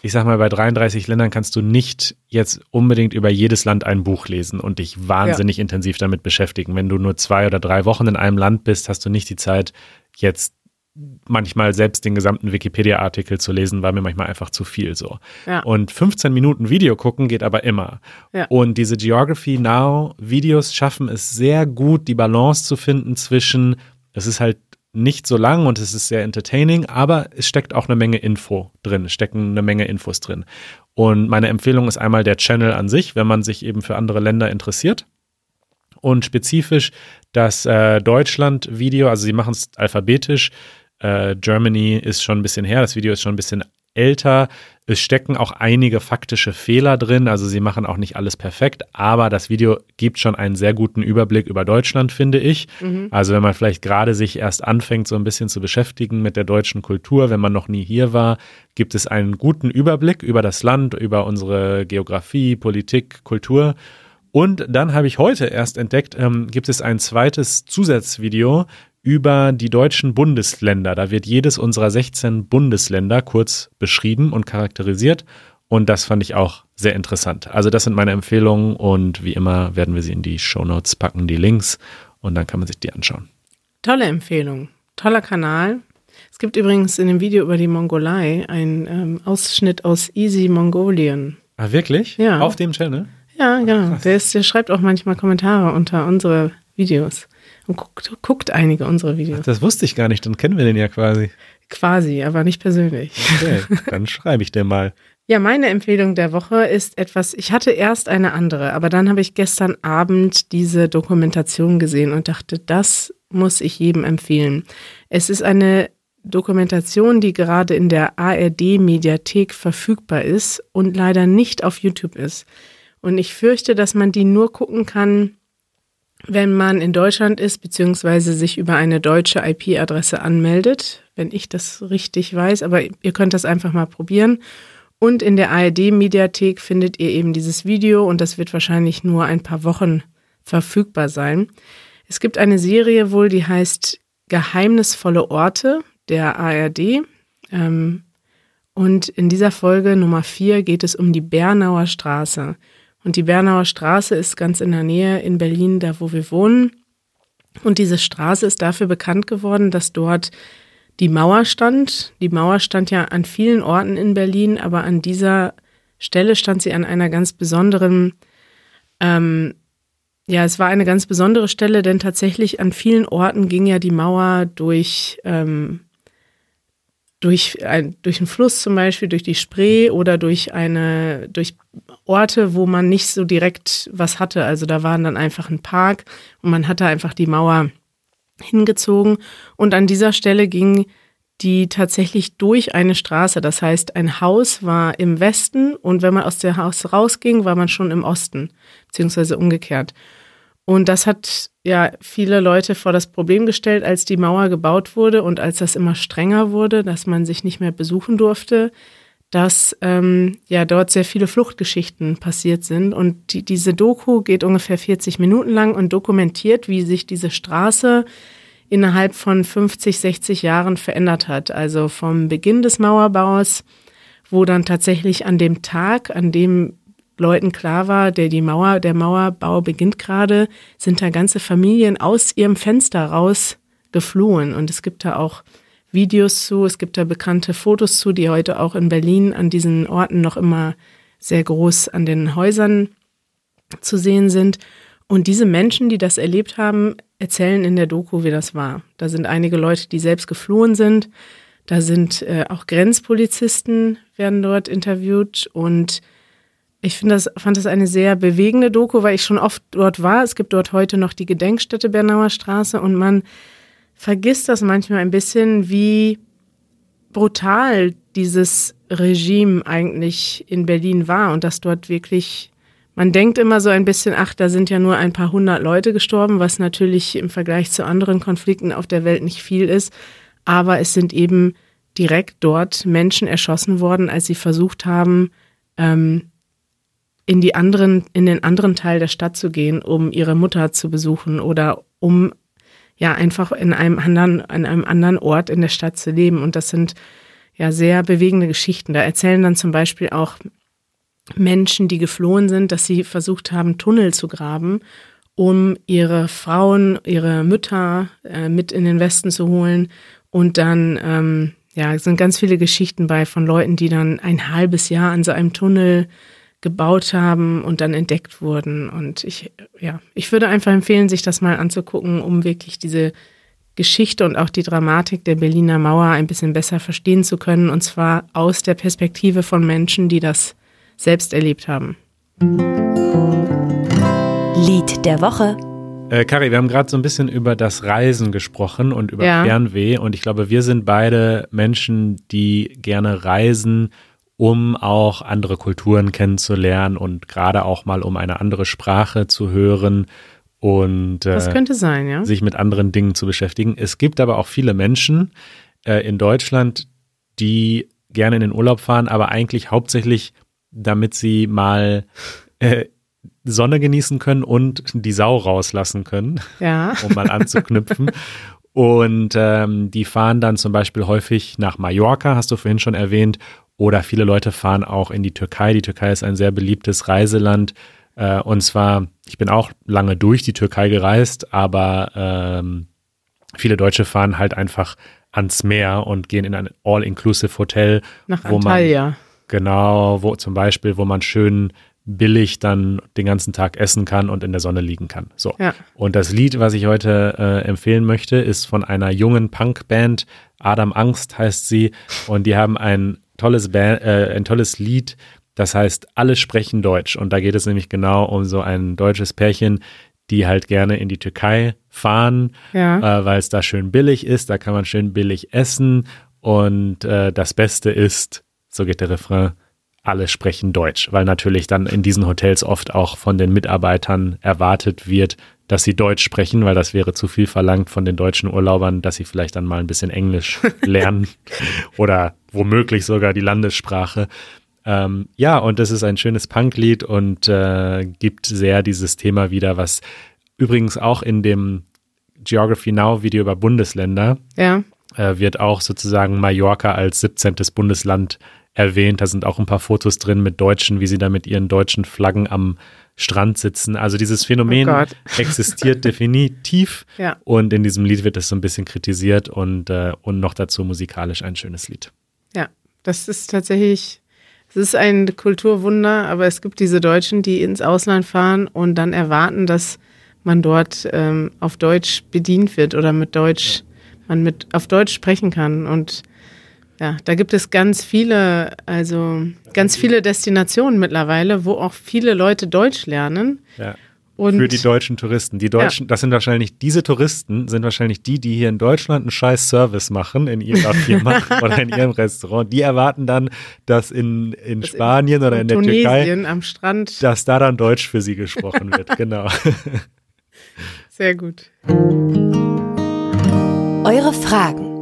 ich sag mal, bei 33 Ländern kannst du nicht jetzt unbedingt über jedes Land ein Buch lesen und dich wahnsinnig ja. intensiv damit beschäftigen. Wenn du nur zwei oder drei Wochen in einem Land bist, hast du nicht die Zeit, jetzt manchmal selbst den gesamten Wikipedia-Artikel zu lesen, war mir manchmal einfach zu viel so. Ja. Und 15 Minuten Video gucken geht aber immer. Ja. Und diese Geography Now Videos schaffen es sehr gut, die Balance zu finden zwischen, es ist halt nicht so lang und es ist sehr entertaining, aber es steckt auch eine Menge Info drin, stecken eine Menge Infos drin. Und meine Empfehlung ist einmal der Channel an sich, wenn man sich eben für andere Länder interessiert. Und spezifisch das äh, Deutschland-Video, also sie machen es alphabetisch. Äh, Germany ist schon ein bisschen her, das Video ist schon ein bisschen älter. Es stecken auch einige faktische Fehler drin, also sie machen auch nicht alles perfekt, aber das Video gibt schon einen sehr guten Überblick über Deutschland, finde ich. Mhm. Also wenn man vielleicht gerade sich erst anfängt, so ein bisschen zu beschäftigen mit der deutschen Kultur, wenn man noch nie hier war, gibt es einen guten Überblick über das Land, über unsere Geografie, Politik, Kultur. Und dann habe ich heute erst entdeckt, ähm, gibt es ein zweites Zusatzvideo über die deutschen Bundesländer. Da wird jedes unserer 16 Bundesländer kurz beschrieben und charakterisiert. Und das fand ich auch sehr interessant. Also das sind meine Empfehlungen und wie immer werden wir sie in die Show Notes packen, die Links. Und dann kann man sich die anschauen. Tolle Empfehlung. Toller Kanal. Es gibt übrigens in dem Video über die Mongolei einen ähm, Ausschnitt aus Easy Mongolian. Ah, wirklich? Ja. Auf dem Channel? Ja, genau. Der, ist, der schreibt auch manchmal Kommentare unter unsere Videos und guckt, guckt einige unserer Videos. Ach, das wusste ich gar nicht, dann kennen wir den ja quasi. Quasi, aber nicht persönlich. Okay, dann schreibe ich dir mal. Ja, meine Empfehlung der Woche ist etwas, ich hatte erst eine andere, aber dann habe ich gestern Abend diese Dokumentation gesehen und dachte, das muss ich jedem empfehlen. Es ist eine Dokumentation, die gerade in der ARD-Mediathek verfügbar ist und leider nicht auf YouTube ist. Und ich fürchte, dass man die nur gucken kann, wenn man in Deutschland ist, beziehungsweise sich über eine deutsche IP-Adresse anmeldet, wenn ich das richtig weiß. Aber ihr könnt das einfach mal probieren. Und in der ARD-Mediathek findet ihr eben dieses Video und das wird wahrscheinlich nur ein paar Wochen verfügbar sein. Es gibt eine Serie wohl, die heißt Geheimnisvolle Orte der ARD. Ähm, und in dieser Folge Nummer vier geht es um die Bernauer Straße. Und die Bernauer Straße ist ganz in der Nähe in Berlin, da wo wir wohnen. Und diese Straße ist dafür bekannt geworden, dass dort die Mauer stand. Die Mauer stand ja an vielen Orten in Berlin, aber an dieser Stelle stand sie an einer ganz besonderen, ähm, ja, es war eine ganz besondere Stelle, denn tatsächlich an vielen Orten ging ja die Mauer durch ähm, durch, ein, durch einen Fluss zum Beispiel, durch die Spree oder durch eine, durch Orte, wo man nicht so direkt was hatte. Also da waren dann einfach ein Park und man hatte einfach die Mauer hingezogen. Und an dieser Stelle ging die tatsächlich durch eine Straße. Das heißt, ein Haus war im Westen und wenn man aus dem Haus rausging, war man schon im Osten, beziehungsweise umgekehrt. Und das hat ja viele Leute vor das Problem gestellt, als die Mauer gebaut wurde und als das immer strenger wurde, dass man sich nicht mehr besuchen durfte, dass ähm, ja dort sehr viele Fluchtgeschichten passiert sind. Und die, diese Doku geht ungefähr 40 Minuten lang und dokumentiert, wie sich diese Straße innerhalb von 50, 60 Jahren verändert hat. Also vom Beginn des Mauerbaus, wo dann tatsächlich an dem Tag, an dem Leuten klar war, der die Mauer, der Mauerbau beginnt gerade, sind da ganze Familien aus ihrem Fenster raus geflohen. Und es gibt da auch Videos zu, es gibt da bekannte Fotos zu, die heute auch in Berlin an diesen Orten noch immer sehr groß an den Häusern zu sehen sind. Und diese Menschen, die das erlebt haben, erzählen in der Doku, wie das war. Da sind einige Leute, die selbst geflohen sind. Da sind äh, auch Grenzpolizisten, werden dort interviewt und ich das, fand das eine sehr bewegende Doku, weil ich schon oft dort war. Es gibt dort heute noch die Gedenkstätte Bernauer Straße und man vergisst das manchmal ein bisschen, wie brutal dieses Regime eigentlich in Berlin war und dass dort wirklich, man denkt immer so ein bisschen, ach, da sind ja nur ein paar hundert Leute gestorben, was natürlich im Vergleich zu anderen Konflikten auf der Welt nicht viel ist. Aber es sind eben direkt dort Menschen erschossen worden, als sie versucht haben, ähm, in die anderen, in den anderen Teil der Stadt zu gehen, um ihre Mutter zu besuchen oder um ja einfach in einem anderen, an einem anderen Ort in der Stadt zu leben. Und das sind ja sehr bewegende Geschichten. Da erzählen dann zum Beispiel auch Menschen, die geflohen sind, dass sie versucht haben, Tunnel zu graben, um ihre Frauen, ihre Mütter äh, mit in den Westen zu holen. Und dann, ähm, ja, sind ganz viele Geschichten bei von Leuten, die dann ein halbes Jahr an so einem Tunnel gebaut haben und dann entdeckt wurden. Und ich, ja, ich würde einfach empfehlen, sich das mal anzugucken, um wirklich diese Geschichte und auch die Dramatik der Berliner Mauer ein bisschen besser verstehen zu können. Und zwar aus der Perspektive von Menschen, die das selbst erlebt haben. Lied der Woche. Äh, Kari, wir haben gerade so ein bisschen über das Reisen gesprochen und über Ja. Fernweh. Und ich glaube, wir sind beide Menschen, die gerne reisen, um auch andere Kulturen kennenzulernen und gerade auch mal um eine andere Sprache zu hören und äh, könnte sein, ja. sich mit anderen Dingen zu beschäftigen. Es gibt aber auch viele Menschen äh, in Deutschland, die gerne in den Urlaub fahren, aber eigentlich hauptsächlich, damit sie mal äh, Sonne genießen können und die Sau rauslassen können Ja. um mal anzuknüpfen. Und ähm, die fahren dann zum Beispiel häufig nach Mallorca, hast du vorhin schon erwähnt, oder viele Leute fahren auch in die Türkei. Die Türkei ist ein sehr beliebtes Reiseland. Äh, und zwar, ich bin auch lange durch die Türkei gereist, aber ähm, viele Deutsche fahren halt einfach ans Meer und gehen in ein All-Inclusive Hotel, Nach wo man Antalya. Genau, wo zum Beispiel, wo man schön billig dann den ganzen Tag essen kann und in der Sonne liegen kann. So. Ja. Und das Lied, was ich heute äh, empfehlen möchte, ist von einer jungen Punkband. Adam Angst heißt sie. Und die haben ein tolles, ba äh, ein tolles Lied, das heißt Alle sprechen Deutsch. Und da geht es nämlich genau um so ein deutsches Pärchen, die halt gerne in die Türkei fahren, Ja. äh, weil es da schön billig ist, da kann man schön billig essen und äh, das Beste ist, so geht der Refrain, alle sprechen Deutsch, weil natürlich dann in diesen Hotels oft auch von den Mitarbeitern erwartet wird, dass sie Deutsch sprechen, weil das wäre zu viel verlangt von den deutschen Urlaubern, dass sie vielleicht dann mal ein bisschen Englisch lernen oder womöglich sogar die Landessprache. Ähm, ja, und das ist ein schönes Punklied und äh, gibt sehr dieses Thema wieder, was übrigens auch in dem Geography Now Video über Bundesländer Ja. äh, wird auch sozusagen Mallorca als 17. Bundesland erwähnt. Da sind auch ein paar Fotos drin mit Deutschen, wie sie da mit ihren deutschen Flaggen am Strand sitzen. Also dieses Phänomen Oh existiert definitiv. Ja. Und in diesem Lied wird es so ein bisschen kritisiert und, äh, und noch dazu musikalisch ein schönes Lied. Ja, das ist tatsächlich, es ist ein Kulturwunder, aber es gibt diese Deutschen, die ins Ausland fahren und dann erwarten, dass man dort ähm, auf Deutsch bedient wird oder mit Deutsch, man mit auf Deutsch sprechen kann. Und ja, da gibt es ganz viele, also ganz viele Destinationen mittlerweile, wo auch viele Leute Deutsch lernen. Ja. Und Für die deutschen Touristen. Die Deutschen, das sind wahrscheinlich, diese Touristen sind wahrscheinlich die, die hier in Deutschland einen scheiß Service machen in ihrer Firma oder in ihrem Restaurant. Die erwarten dann, dass in, in Das in- Spanien oder in der Tunesien Türkei, am Strand. dass da dann Deutsch für sie gesprochen wird. Genau. Sehr gut. Eure Fragen.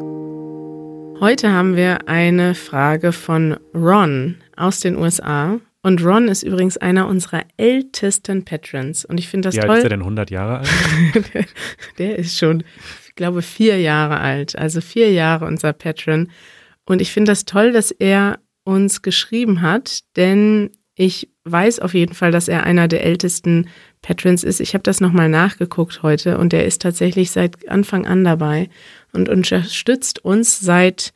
Heute haben wir eine Frage von Ron aus den USA. Und Ron ist übrigens einer unserer ältesten Patrons. Und ich finde das Wie alt ist er toll. denn? 100 Jahre alt? Der, der ist schon, ich glaube, vier Jahre alt. Also vier Jahre unser Patron. Und ich finde das toll, dass er uns geschrieben hat, denn ich weiß auf jeden Fall, dass er einer der ältesten Patrons ist. Ich habe das nochmal nachgeguckt heute und er ist tatsächlich seit Anfang an dabei und unterstützt uns seit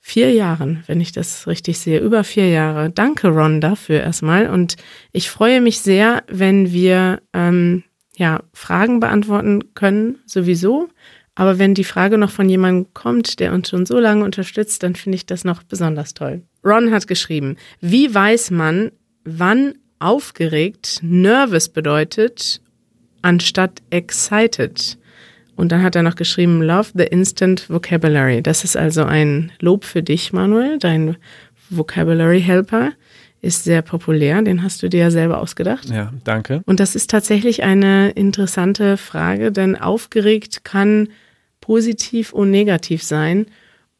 vier Jahren, wenn ich das richtig sehe, über vier Jahre. Danke, Ron, dafür erstmal. Und ich freue mich sehr, wenn wir ähm, ja, Fragen beantworten können, sowieso. Aber wenn die Frage noch von jemandem kommt, der uns schon so lange unterstützt, dann finde ich das noch besonders toll. Ron hat geschrieben, wie weiß man, wann aufgeregt nervous bedeutet, anstatt excited? Und dann hat er noch geschrieben, love the instant vocabulary. Das ist also ein Lob für dich, Manuel. Dein Vocabulary Helper ist sehr populär. Den hast du dir ja selber ausgedacht. Ja, danke. Und das ist tatsächlich eine interessante Frage, denn aufgeregt kann positiv und negativ sein.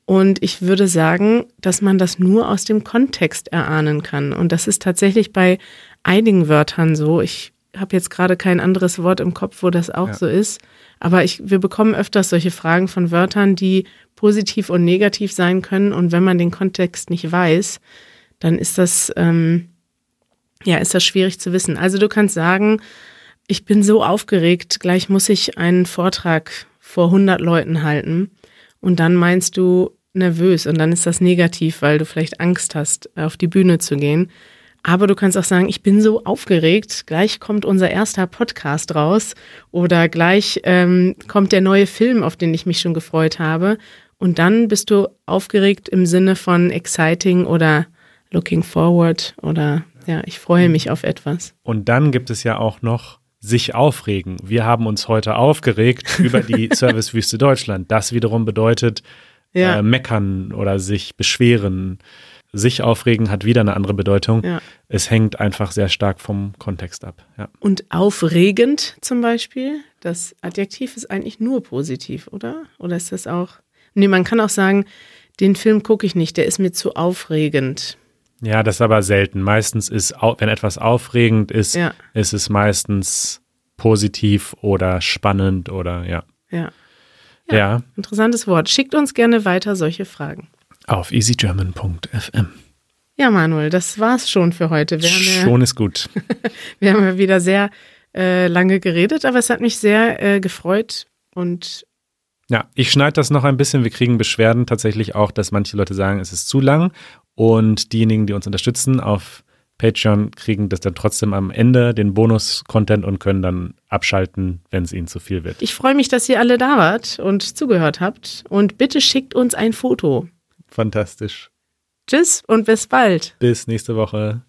Und ich würde sagen, dass man das nur aus dem Kontext erahnen kann. Und das ist tatsächlich bei einigen Wörtern so. Ich habe jetzt gerade kein anderes Wort im Kopf, wo das auch Ja. so ist. Aber ich, wir bekommen öfters solche Fragen von Wörtern, die positiv und negativ sein können. Und wenn man den Kontext nicht weiß, dann ist das, ähm, ja, ist das schwierig zu wissen. Also du kannst sagen, ich bin so aufgeregt, gleich muss ich einen Vortrag vor 100 Leuten halten. Und dann meinst du nervös und dann ist das negativ, weil du vielleicht Angst hast, auf die Bühne zu gehen. Aber du kannst auch sagen, ich bin so aufgeregt, gleich kommt unser erster Podcast raus oder gleich ähm, kommt der neue Film, auf den ich mich schon gefreut habe. Und dann bist du aufgeregt im Sinne von exciting oder looking forward oder ja, ich freue mich auf etwas. Und dann gibt es ja auch noch sich aufregen. Wir haben uns heute aufgeregt über die Servicewüste Deutschland. Das wiederum bedeutet Ja. äh, meckern oder sich beschweren. Sich aufregen hat wieder eine andere Bedeutung. Ja. Es hängt einfach sehr stark vom Kontext ab. Ja. Und aufregend zum Beispiel, das Adjektiv ist eigentlich nur positiv, oder? Oder ist das auch? Nee, man kann auch sagen, den Film gucke ich nicht, der ist mir zu aufregend. ja, das ist aber selten. Meistens ist, wenn etwas aufregend ist, Ja. ist es meistens positiv oder spannend oder ja. Ja. Ja, Interessantes Wort. Schickt uns gerne weiter solche Fragen. Auf easygerman.fm. Ja, Manuel, das war's schon für heute. Wir haben ja, Schon ist gut. wir haben ja wieder sehr äh, lange geredet, aber es hat mich sehr äh, gefreut und Ja, ich schneide das noch ein bisschen. Wir kriegen Beschwerden tatsächlich auch, dass manche Leute sagen, es ist zu lang. Und diejenigen, die uns unterstützen auf Patreon, kriegen das dann trotzdem am Ende, den Bonus-Content und können dann abschalten, wenn es ihnen zu viel wird. ich freue mich, dass ihr alle da wart und zugehört habt. Und bitte schickt uns ein Foto. Fantastisch. Tschüss und bis bald. Bis nächste Woche.